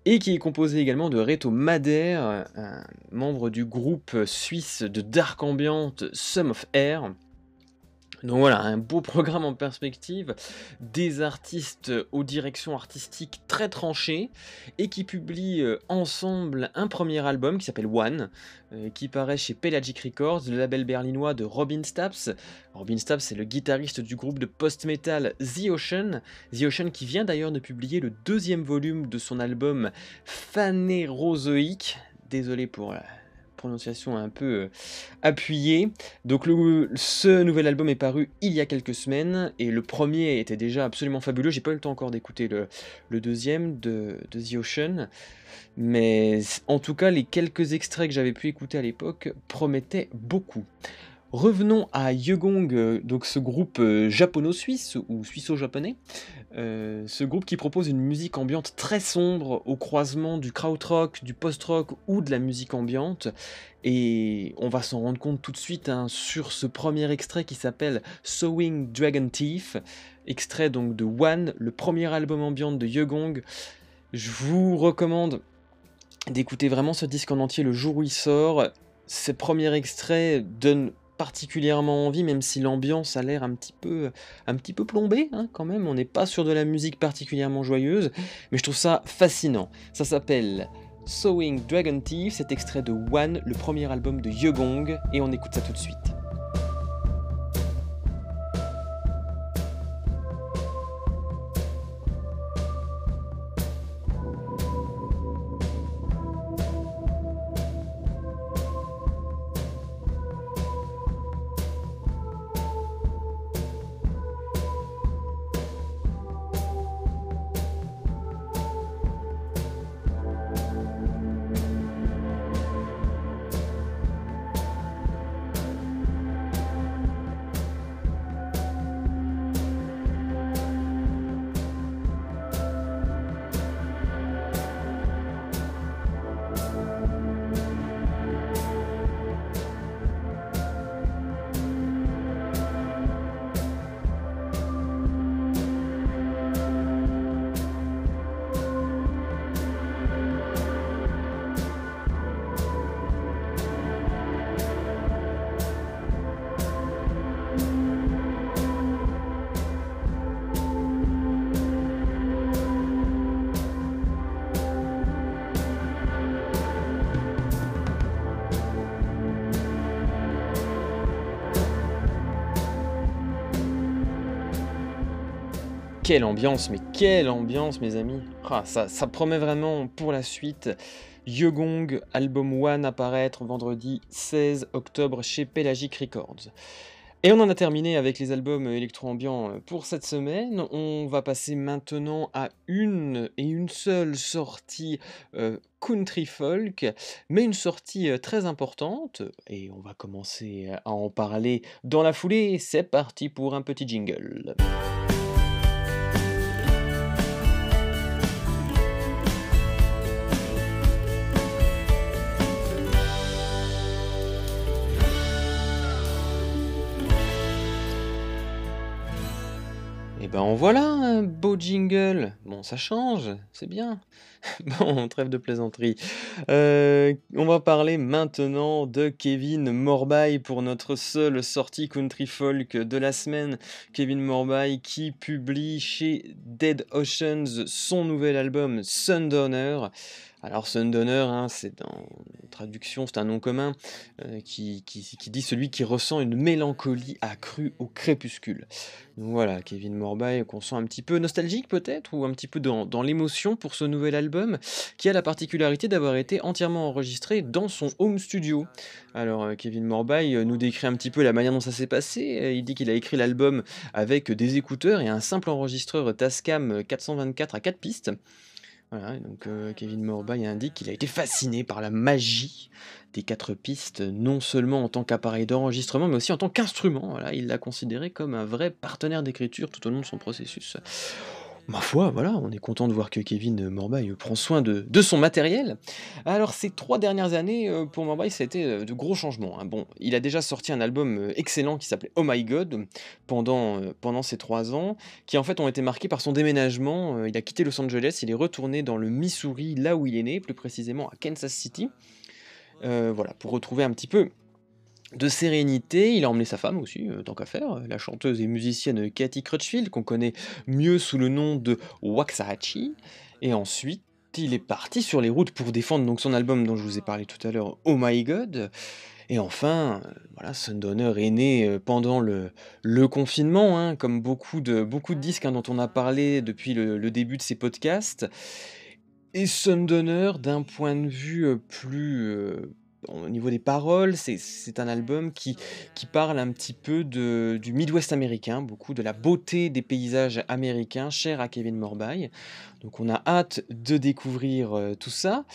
et qui est composé également de Reto Mader, un membre du groupe suisse de dark ambient Sum of Air. Donc voilà, un beau programme en perspective, des artistes aux directions artistiques très tranchées, et qui publient euh, ensemble un premier album qui s'appelle One, euh, qui paraît chez Pelagic Records, le label berlinois de Robin Staps. Robin Staps, c'est le guitariste du groupe de post-metal The Ocean. The Ocean qui vient d'ailleurs de publier le deuxième volume de son album Phanérozoïque. Désolé pour la prononciation un peu euh, appuyée. Donc le, ce nouvel album est paru il y a quelques semaines et le premier était déjà absolument fabuleux. J'ai pas eu le temps encore d'écouter le, deuxième de, The Ocean. Mais en tout cas, les quelques extraits que j'avais pu écouter à l'époque promettaient beaucoup. Revenons à Yegong, euh, donc ce groupe euh, japono-suisse ou suisse-japonais, euh, ce groupe qui propose une musique ambiante très sombre au croisement du krautrock, du post-rock ou de la musique ambiante. Et on va s'en rendre compte tout de suite hein, sur ce premier extrait qui s'appelle Sowing Dragon Teeth, extrait donc de One, le premier album ambiante de Yegong. Je vous recommande d'écouter vraiment ce disque en entier le jour où il sort. Ces premiers extraits donnent particulièrement envie, même si l'ambiance a l'air un petit peu, un petit peu plombée hein, quand même. On n'est pas sur de la musique particulièrement joyeuse, mais je trouve ça fascinant. Ça s'appelle Sowing Dragon Thief, cet extrait de One, le premier album de Yegong, et on écoute ça tout de suite. Quelle ambiance, mais quelle ambiance mes amis ah, ça, ça promet vraiment pour la suite. Yegong, album One apparaître vendredi 16 octobre chez Pelagic Records. Et on en a terminé avec les albums électro-ambiants pour cette semaine. On va passer maintenant à une et une seule sortie euh, country folk, mais une sortie euh, très importante. Et on va commencer à en parler dans la foulée. C'est parti pour un petit jingle. Ben en voilà un beau jingle. Bon, ça change, c'est bien. bon, trêve de plaisanterie. Euh, on va parler maintenant de Kevin Morby pour notre seule sortie country folk de la semaine. Kevin Morby qui publie chez Dead Oceans son nouvel album Sundowner. Alors Sundowner, hein, c'est en traduction, c'est un nom commun euh, qui, dit celui qui ressent une mélancolie accrue au crépuscule. Donc voilà, Kevin Morby qu'on sent un petit peu nostalgique peut-être, ou un petit peu dans, dans l'émotion pour ce nouvel album, qui a la particularité d'avoir été entièrement enregistré dans son home studio. Alors euh, Kevin Morby euh, nous décrit un petit peu la manière dont ça s'est passé. Il dit qu'il a écrit l'album avec des écouteurs et un simple enregistreur Tascam 424 à 4 pistes. Voilà, donc euh, Kevin Morby indique qu'il a été fasciné par la magie des quatre pistes, non seulement en tant qu'appareil d'enregistrement, mais aussi en tant qu'instrument. Voilà, il l'a considéré comme un vrai partenaire d'écriture tout au long de son processus. Ma foi, voilà, on est content de voir que Kevin Morby prend soin de, son matériel. Alors, ces trois dernières années, euh, pour Morby, ça a été euh, de gros changements. hein. Bon, il a déjà sorti un album euh, excellent qui s'appelait Oh My God pendant, pendant ces trois ans, qui en fait ont été marqués par son déménagement. Il a quitté Los Angeles, il est retourné dans le Missouri, là où il est né, plus précisément à Kansas City. Voilà, pour retrouver un petit peu de sérénité. Il a emmené sa femme aussi, euh, tant qu'à faire, la chanteuse et musicienne Cathy Crutchfield, qu'on connaît mieux sous le nom de Waxahachie. Et ensuite, il est parti sur les routes pour défendre donc son album dont je vous ai parlé tout à l'heure, Oh My God. Et enfin, euh, voilà, Sundowner est né euh, pendant le, confinement, hein, comme beaucoup de, disques hein, dont on a parlé depuis le, début de ces podcasts. Et Sundowner, d'un point de vue plus... au niveau des paroles, c'est- un album qui, parle un petit peu du Midwest américain, beaucoup de la beauté des paysages américains, cher à Kevin Morby. Donc on a hâte de découvrir euh, tout ça.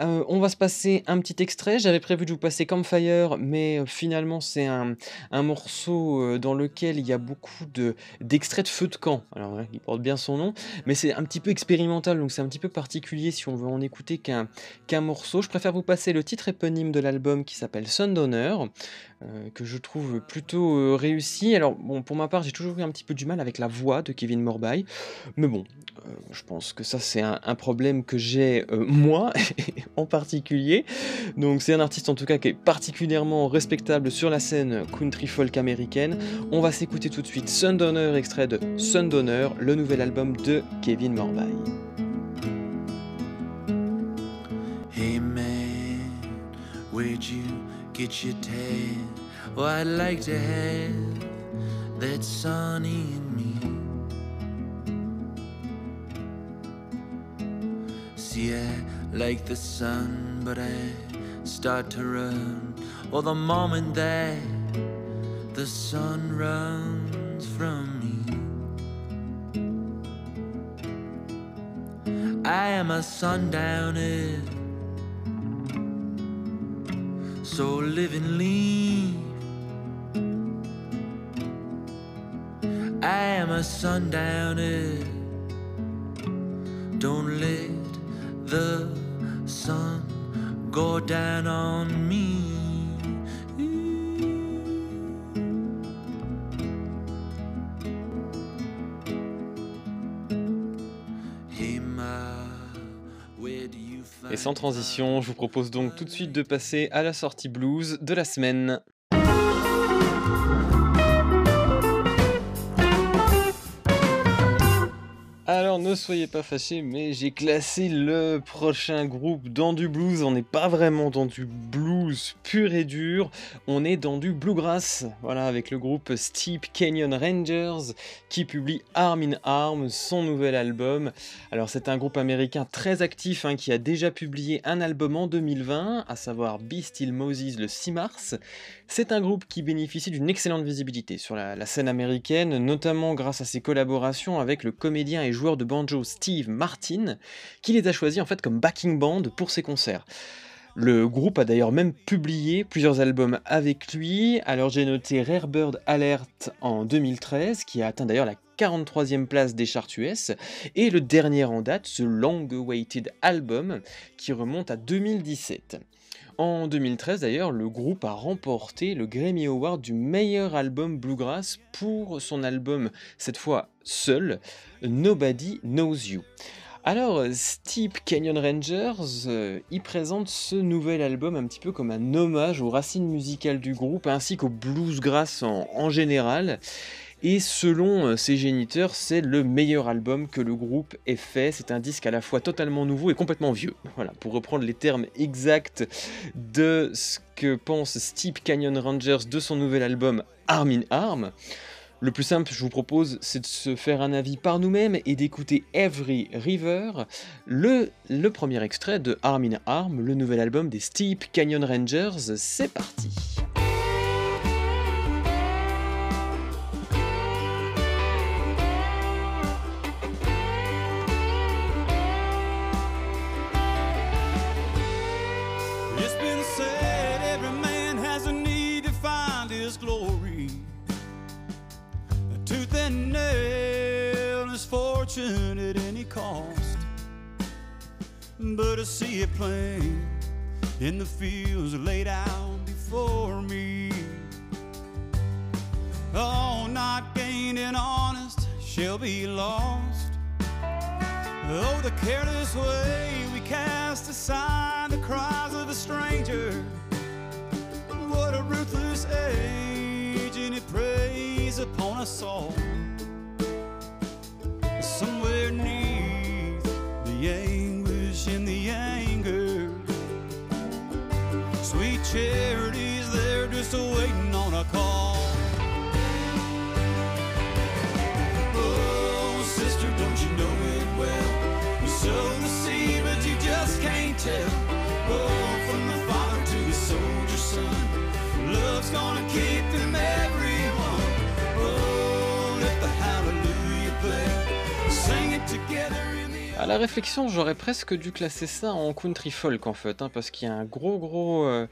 Euh, on va se passer un petit extrait. J'avais prévu de vous passer Campfire, mais euh, finalement c'est un, morceau dans lequel il y a beaucoup de- d'extraits de, feu de camp. Alors hein, il porte bien son nom, mais c'est un petit peu expérimental, donc c'est un petit peu particulier si on veut en écouter qu'un morceau. Je préfère vous passer le titre éponyme de l'album qui s'appelle Sundowner, euh, que je trouve plutôt réussi. Alors bon, pour ma part, j'ai toujours eu un petit peu du mal avec la voix de Kevin Morby, mais bon, je pense que ça c'est un, problème que j'ai euh, moi en particulier. Donc c'est un artiste en tout cas qui est particulièrement respectable sur la scène country folk américaine. On va s'écouter tout de suite Sundowner, extrait de Sundowner, le nouvel album de Kevin Morby. I like the sun, but I start to run. Or the moment that the sun runs from me. I am a sundowner. So live and leave. I am a sundowner. Don't let sans transition, je vous propose donc tout de suite de passer à la sortie blues de la semaine. Alors ne soyez pas fâchés, mais j'ai classé le prochain groupe dans du blues. On n'est pas vraiment dans du blues pur et dur, on est dans du bluegrass. Voilà, avec le groupe Steep Canyon Rangers qui publie Arm in Arm, son nouvel album. Alors c'est un groupe américain très actif hein, qui a déjà publié un album en 2020, à savoir Be Still Moses le 6 mars. C'est un groupe qui bénéficie d'une excellente visibilité sur la, la scène américaine, notamment grâce à ses collaborations avec le comédien et joueur de banjo Steve Martin, qui les a choisis en fait comme backing band pour ses concerts. Le groupe a d'ailleurs même publié plusieurs albums avec lui. Alors j'ai noté Rare Bird Alert en 2013, qui a atteint d'ailleurs la 43e place des charts US, et le dernier en date, ce Long Awaited Album, qui remonte à 2017. En 2013 d'ailleurs, le groupe a remporté le Grammy Award du meilleur album bluegrass pour son album, cette fois seul, Nobody Knows You. Alors, Steep Canyon Rangers, euh, y présente ce nouvel album un petit peu comme un hommage aux racines musicales du groupe ainsi qu'au bluesgrass en général. Et selon ses géniteurs, c'est le meilleur album que le groupe ait fait. C'est un disque à la fois totalement nouveau et complètement vieux. Voilà, pour reprendre les termes exacts de ce que pense Steve Canyon Rangers de son nouvel album Arm in Arm. Le plus simple, je vous propose, c'est de se faire un avis par nous-mêmes et d'écouter Every River, le, le premier extrait de Arm in Arm, le nouvel album des Steep Canyon Rangers. C'est parti. See it plain in the fields laid out before me. All not gained and honest shall be lost. Oh, the careless way we cast aside the cries of a stranger. What a ruthless age, and it preys upon us all. Somewhere neath the anguish charity's there just to wait À la réflexion, j'aurais presque dû classer ça en country folk en fait, hein, parce qu'il y a un gros gros, euh,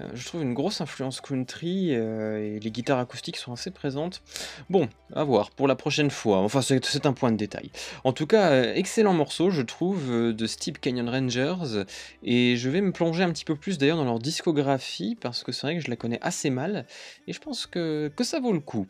euh, je trouve une grosse influence country euh, et les guitares acoustiques sont assez présentes. Bon, à voir pour la prochaine fois. Enfin, c'est un point de détail. En tout cas, excellent morceau, je trouve, de Steep Canyon Rangers, et je vais me plonger un petit peu plus d'ailleurs dans leur discographie parce que c'est vrai que je la connais assez mal et je pense que ça vaut le coup.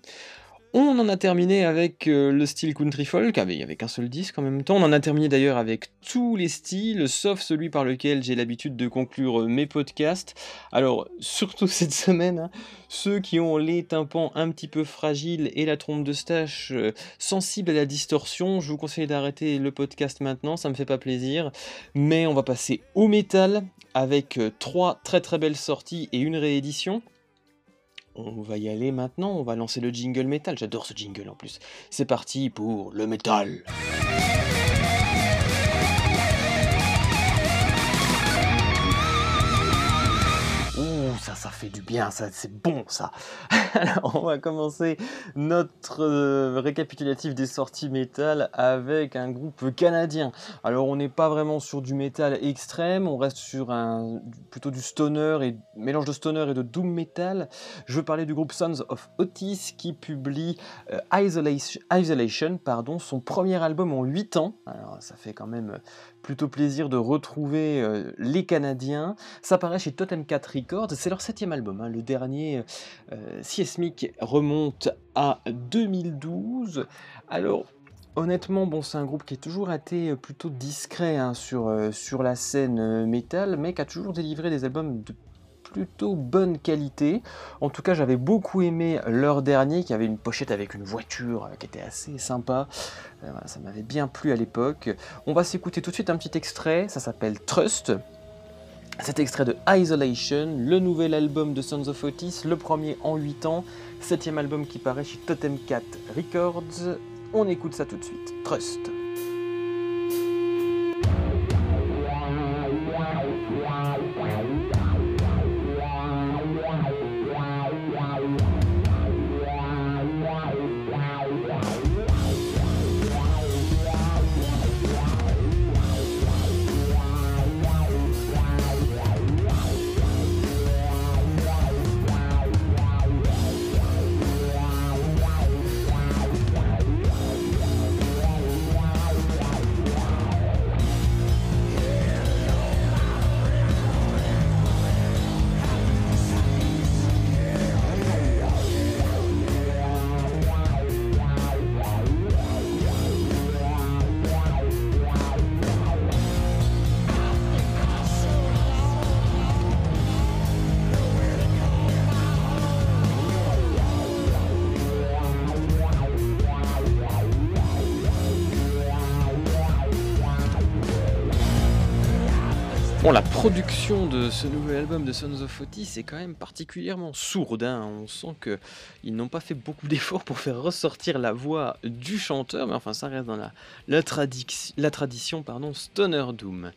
On en a terminé avec euh, le style country folk, il n'y avait qu'un seul disque en même temps. On en a terminé d'ailleurs avec tous les styles, sauf celui par lequel j'ai l'habitude de conclure euh, mes podcasts. Alors, surtout cette semaine, hein, ceux qui ont les tympans un petit peu fragiles et la trompe de stache euh, sensible à la distorsion, je vous conseille d'arrêter le podcast maintenant, ça me fait pas plaisir. Mais on va passer au métal avec trois très très belles sorties et une réédition. On va y aller maintenant, on va lancer le jingle métal, j'adore ce jingle en plus. C'est parti pour le métal. Fait du bien, c'est bon ça. Alors, on va commencer notre euh, récapitulatif des sorties métal avec un groupe canadien. Alors, on n'est pas vraiment sur du métal extrême, on reste sur un plutôt du stoner et mélange de stoner et de doom metal. Je veux parler du groupe Sons of Otis qui publie euh, Isolation, Isolation pardon, son premier album en 8 ans. Alors, ça fait quand même plutôt plaisir de retrouver euh, les Canadiens. Ça paraît chez Totem 4 Records, c'est leur septième album. hein. Le dernier, euh, Seismic, remonte à 2012. Alors, honnêtement, bon, c'est un groupe qui est toujours été euh, plutôt discret hein, sur, euh, sur la scène métal, mais qui a toujours délivré des albums de plutôt bonne qualité. En tout cas, j'avais beaucoup aimé leur dernier, qui avait une pochette avec une voiture euh, qui était assez sympa. Euh, ça m'avait bien plu à l'époque. On va s'écouter tout de suite un petit extrait, ça s'appelle Trust. Cet extrait de Isolation, le nouvel album de Sons of Otis, le premier en 8 ans, septième album qui paraît chez Totem 4 Records. On écoute ça tout de suite. Trust. Bon, la production de ce nouvel album de Sons of Otis est quand même particulièrement sourde. hein. On sent qu'ils n'ont pas fait beaucoup d'efforts pour faire ressortir la voix du chanteur, mais enfin, ça reste dans la, la, tradition pardon, Stoner Doom.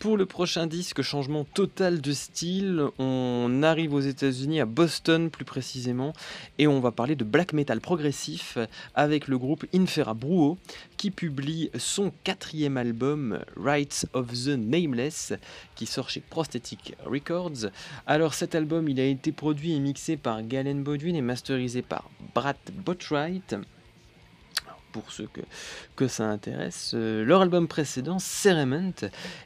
Pour le prochain disque, changement total de style, on arrive aux États-Unis, à Boston plus précisément, et on va parler de black metal progressif avec le groupe Infera Bruo qui publie son quatrième album Rights of the Nameless qui sort chez Prosthetic Records. Alors cet album il a été produit et mixé par Galen Bodwin et masterisé par Brad Botwright. Pour ceux que, ça intéresse, euh, leur album précédent, Cerement,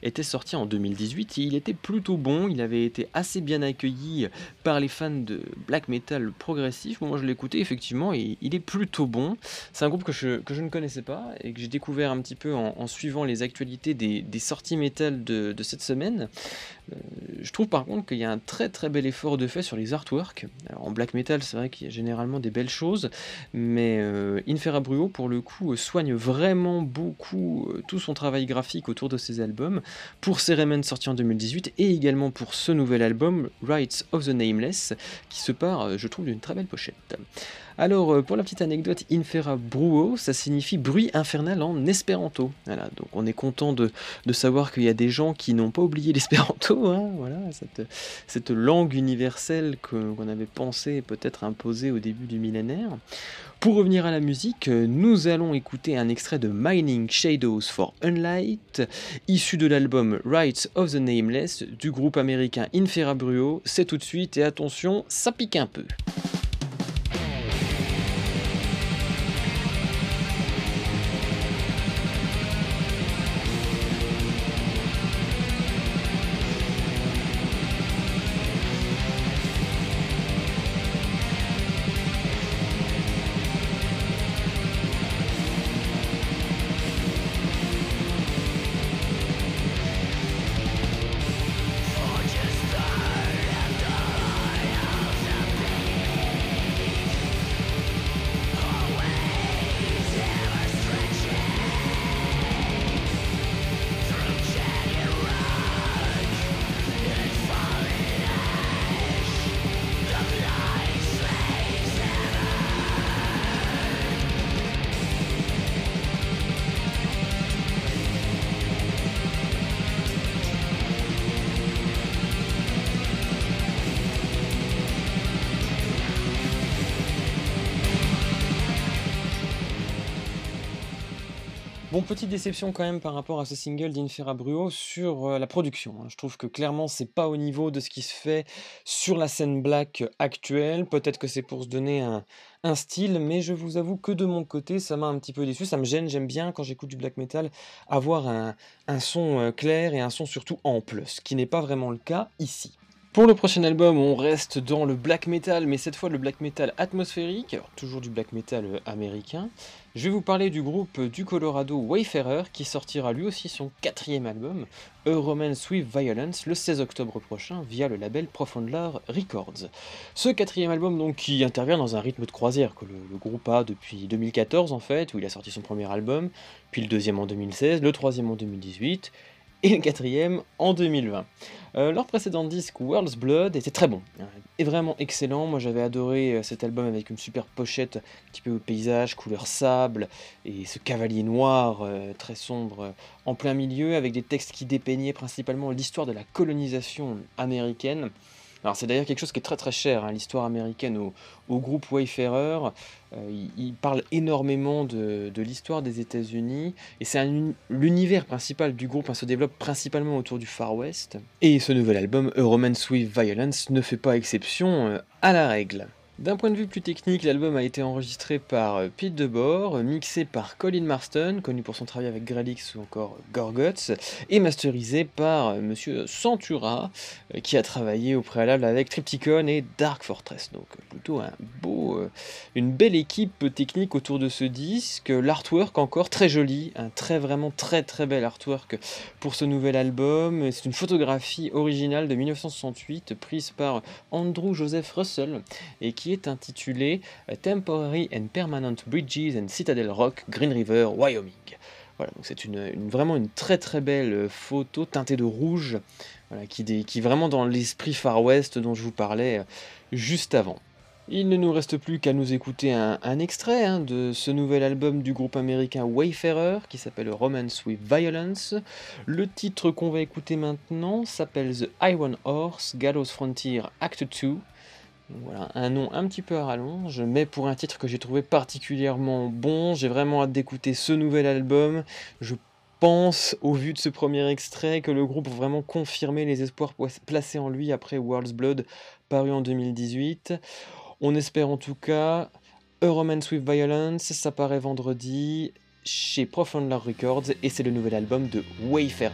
était sorti en 2018 et il était plutôt bon. Il avait été assez bien accueilli par les fans de black metal progressif. Moi, je écouté effectivement et il est plutôt bon. C'est un groupe que je, ne connaissais pas et que j'ai découvert un petit peu en, suivant les actualités des, sorties métal de, cette semaine. Euh, je trouve par contre qu'il y a un très très bel effort de fait sur les artworks. En black metal, c'est vrai qu'il y a généralement des belles choses, mais euh, Infera Bruo, pour le coup, soigne vraiment beaucoup euh, tout son travail graphique autour de ses albums. Pour Ceremen sorti en 2018 et également pour ce nouvel album, Rights of the Nameless, qui se part, euh, je trouve, d'une très belle pochette. Alors, euh, pour la petite anecdote, Infera Bruo, ça signifie bruit infernal en espéranto. Voilà, donc on est content de, savoir qu'il y a des gens qui n'ont pas oublié l'espéranto, hein, voilà, cette, langue universelle qu'on avait pensé peut-être imposer au début du millénaire. Pour revenir à la musique, nous allons écouter un extrait de Mining Shadows for Unlight, issu de l'album Rights of the Nameless du groupe américain Infera Bruo. C'est tout de suite et attention, ça pique un peu. Bon, petite déception quand même par rapport à ce single d'Infera Bruo sur euh, la production. hein. Je trouve que clairement, c'est pas au niveau de ce qui se fait sur la scène black actuelle. Peut-être que c'est pour se donner un, style, mais je vous avoue que de mon côté, ça m'a un petit peu déçu. Ça me gêne. J'aime bien quand j'écoute du black metal avoir un, un son euh, clair et un son surtout ample, ce qui n'est pas vraiment le cas ici. Pour le prochain album, on reste dans le black metal, mais cette fois le black metal atmosphérique, alors toujours du black metal euh, américain. Je vais vous parler du groupe du Colorado Wayfarer qui sortira lui aussi son quatrième album, A Romance with Violence, le 16 octobre prochain via le label Profondlar Records. Ce quatrième album donc qui intervient dans un rythme de croisière que le, le groupe a depuis 2014 en fait, où il a sorti son premier album, puis le deuxième en 2016, le troisième en 2018 et le quatrième en 2020. Euh, leur précédent disque World's Blood était très bon, et vraiment excellent. Moi j'avais adoré euh, cet album avec une super pochette, un petit peu paysage, couleur sable, et ce cavalier noir euh, très sombre euh, en plein milieu, avec des textes qui dépeignaient principalement l'histoire de la colonisation américaine. Alors c'est d'ailleurs quelque chose qui est très très cher, hein, l'histoire américaine au, groupe Wayfarer. Euh, il, parle énormément de, l'histoire des États-Unis et c'est un uni- l'univers principal du groupe hein, se développe principalement autour du Far West. Et ce nouvel album, A Romance with Violence, ne fait pas exception euh, à la règle. D'un point de vue plus technique, l'album a été enregistré par euh, Pete DeBoer, euh, mixé par Colin Marston, connu pour son travail avec Grelix ou encore Gorguts, et masterisé par euh, Monsieur Centura, qui a travaillé au préalable avec Triptychon et Dark Fortress. Donc plutôt un beau, une belle équipe technique autour de ce disque. L'artwork encore très joli, un très vraiment très très bel artwork pour ce nouvel album. C'est une photographie originale de 1968 prise par Andrew Joseph Russell et qui est intitulée euh, Temporary and Permanent Bridges and Citadel Rock, Green River, Wyoming. Voilà, c'est vraiment une très très belle photo teintée de rouge, qui, qui vraiment dans l'esprit Far West dont je vous parlais euh, juste avant. Il ne nous reste plus qu'à nous écouter un, un extrait hein, de ce nouvel album du groupe américain Wayfarer qui s'appelle Romance with Violence. Le titre qu'on va écouter maintenant s'appelle The Iron Horse Gallows Frontier Act 2. Voilà, un nom un petit peu à rallonge, mais pour un titre que j'ai trouvé particulièrement bon, j'ai vraiment hâte d'écouter ce nouvel album. Je pense, au vu de ce premier extrait, que le groupe va vraiment confirmer les espoirs placés en lui après World's Blood, paru en 2018. On espère en tout cas A Romance with Violence, ça paraît vendredi chez Profound Love Records et c'est le nouvel album de Wayfarer.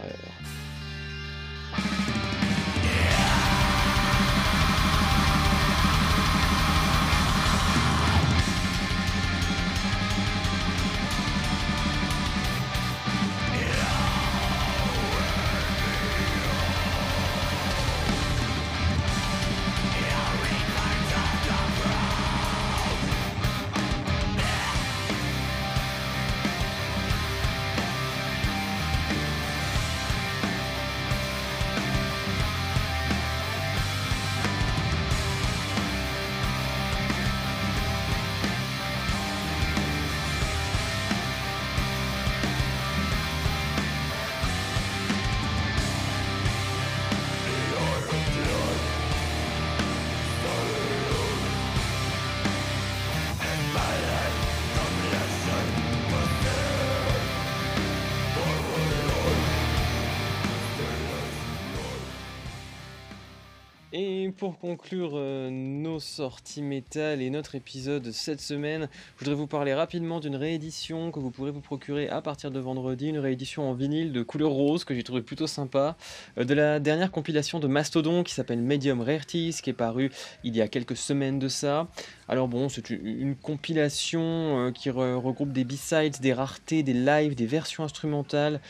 Et pour conclure euh, nos sorties métal et notre épisode cette semaine, je voudrais vous parler rapidement d'une réédition que vous pourrez vous procurer à partir de vendredi, une réédition en vinyle de couleur rose que j'ai trouvé plutôt sympa, euh, de la dernière compilation de Mastodon qui s'appelle Medium Rarities, qui est paru il y a quelques semaines de ça. Alors bon, c'est une, compilation euh, qui re- regroupe des b-sides, des raretés, des lives, des versions instrumentales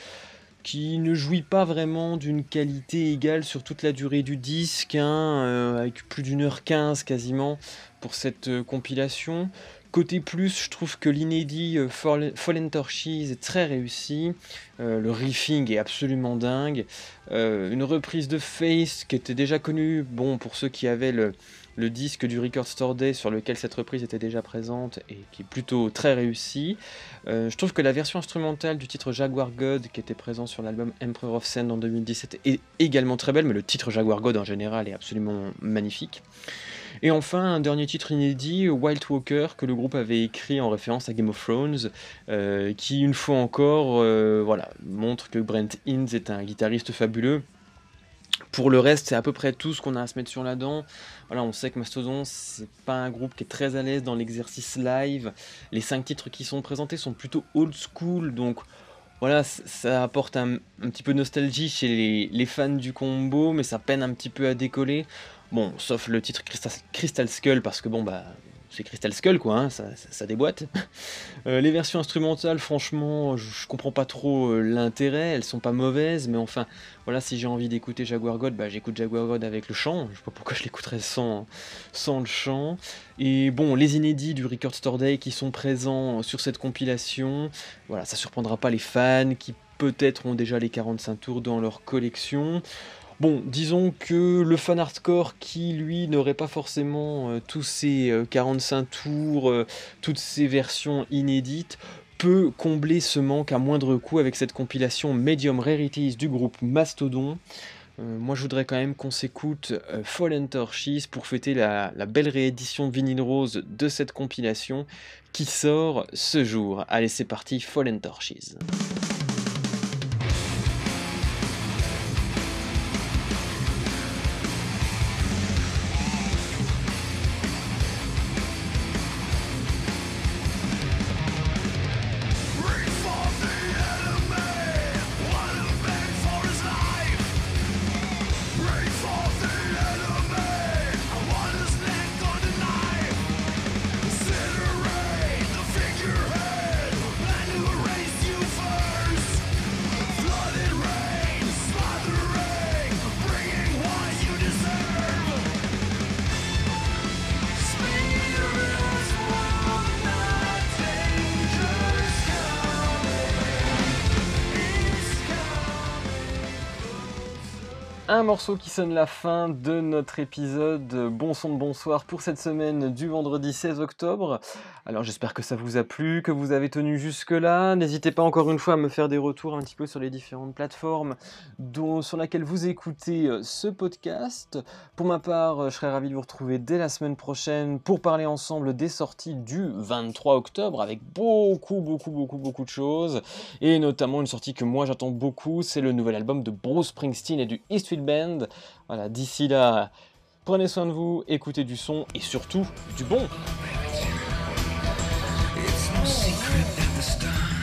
qui ne jouit pas vraiment d'une qualité égale sur toute la durée du disque, hein, euh, avec plus d'une heure quinze quasiment pour cette euh, compilation. Côté plus, je trouve que l'inédit euh, Fall- Fallen Torches est très réussi. Euh, le riffing est absolument dingue. Une reprise de Face qui était déjà connue, bon, pour ceux qui avaient le, le disque du Record Store Day sur lequel cette reprise était déjà présente et qui est plutôt très réussie. Euh, je trouve que la version instrumentale du titre Jaguar God qui était présent sur l'album Emperor of Sand en 2017 est également très belle, mais le titre Jaguar God en général est absolument magnifique. Et enfin, un dernier titre inédit, Wild Walker, que le groupe avait écrit en référence à Game of Thrones, euh, qui une fois encore euh, voilà, montre que Brent Hinds est un guitariste fabuleux. Pour le reste, c'est à peu près tout ce qu'on a à se mettre sur la dent. Voilà, on sait que Mastodon, c'est pas un groupe qui est très à l'aise dans l'exercice live. Les cinq titres qui sont présentés sont plutôt old school, donc voilà, ça apporte un, petit peu de nostalgie chez les, fans du combo, mais ça peine un petit peu à décoller. Bon, sauf le titre Crystal Skull, parce que bon, bah, c'est Crystal Skull, quoi, hein, ça, déboîte. Euh, les versions instrumentales, franchement, je, je comprends pas trop euh, l'intérêt, elles sont pas mauvaises, mais enfin, voilà, si j'ai envie d'écouter Jaguar God, bah, j'écoute Jaguar God avec le chant, je sais pas pourquoi je l'écouterais sans, sans le chant. Et bon, les inédits du Record Store Day qui sont présents sur cette compilation, voilà, ça surprendra pas les fans qui peut-être ont déjà les 45 tours dans leur collection. Bon, disons que le fan hardcore qui, lui, n'aurait pas forcément euh, tous euh, 45 tours, euh, toutes ces versions inédites, peut combler ce manque à moindre coût avec cette compilation Medium Rarities du groupe Mastodon. Euh, moi, je voudrais quand même qu'on s'écoute euh, Fallen Torches pour fêter la, la belle réédition vinyle rose de cette compilation qui sort ce jour. Allez, c'est parti, Fallen Torches. Qui sonne la fin de notre épisode Bon son de bonsoir pour cette semaine du vendredi 16 octobre. Alors j'espère que ça vous a plu, que vous avez tenu jusque-là. N'hésitez pas encore une fois à me faire des retours un petit peu sur les différentes plateformes dont, sur lesquelles vous écoutez euh, ce podcast. Pour ma part, euh, je serais ravi de vous retrouver dès la semaine prochaine pour parler ensemble des sorties du 23 octobre avec beaucoup, beaucoup, beaucoup, beaucoup de choses. Et notamment une sortie que moi j'attends beaucoup, c'est le nouvel album de Bruce Springsteen et du Eastfield Band. Voilà, d'ici là, prenez soin de vous, écoutez du son et surtout du bon. secret at the start.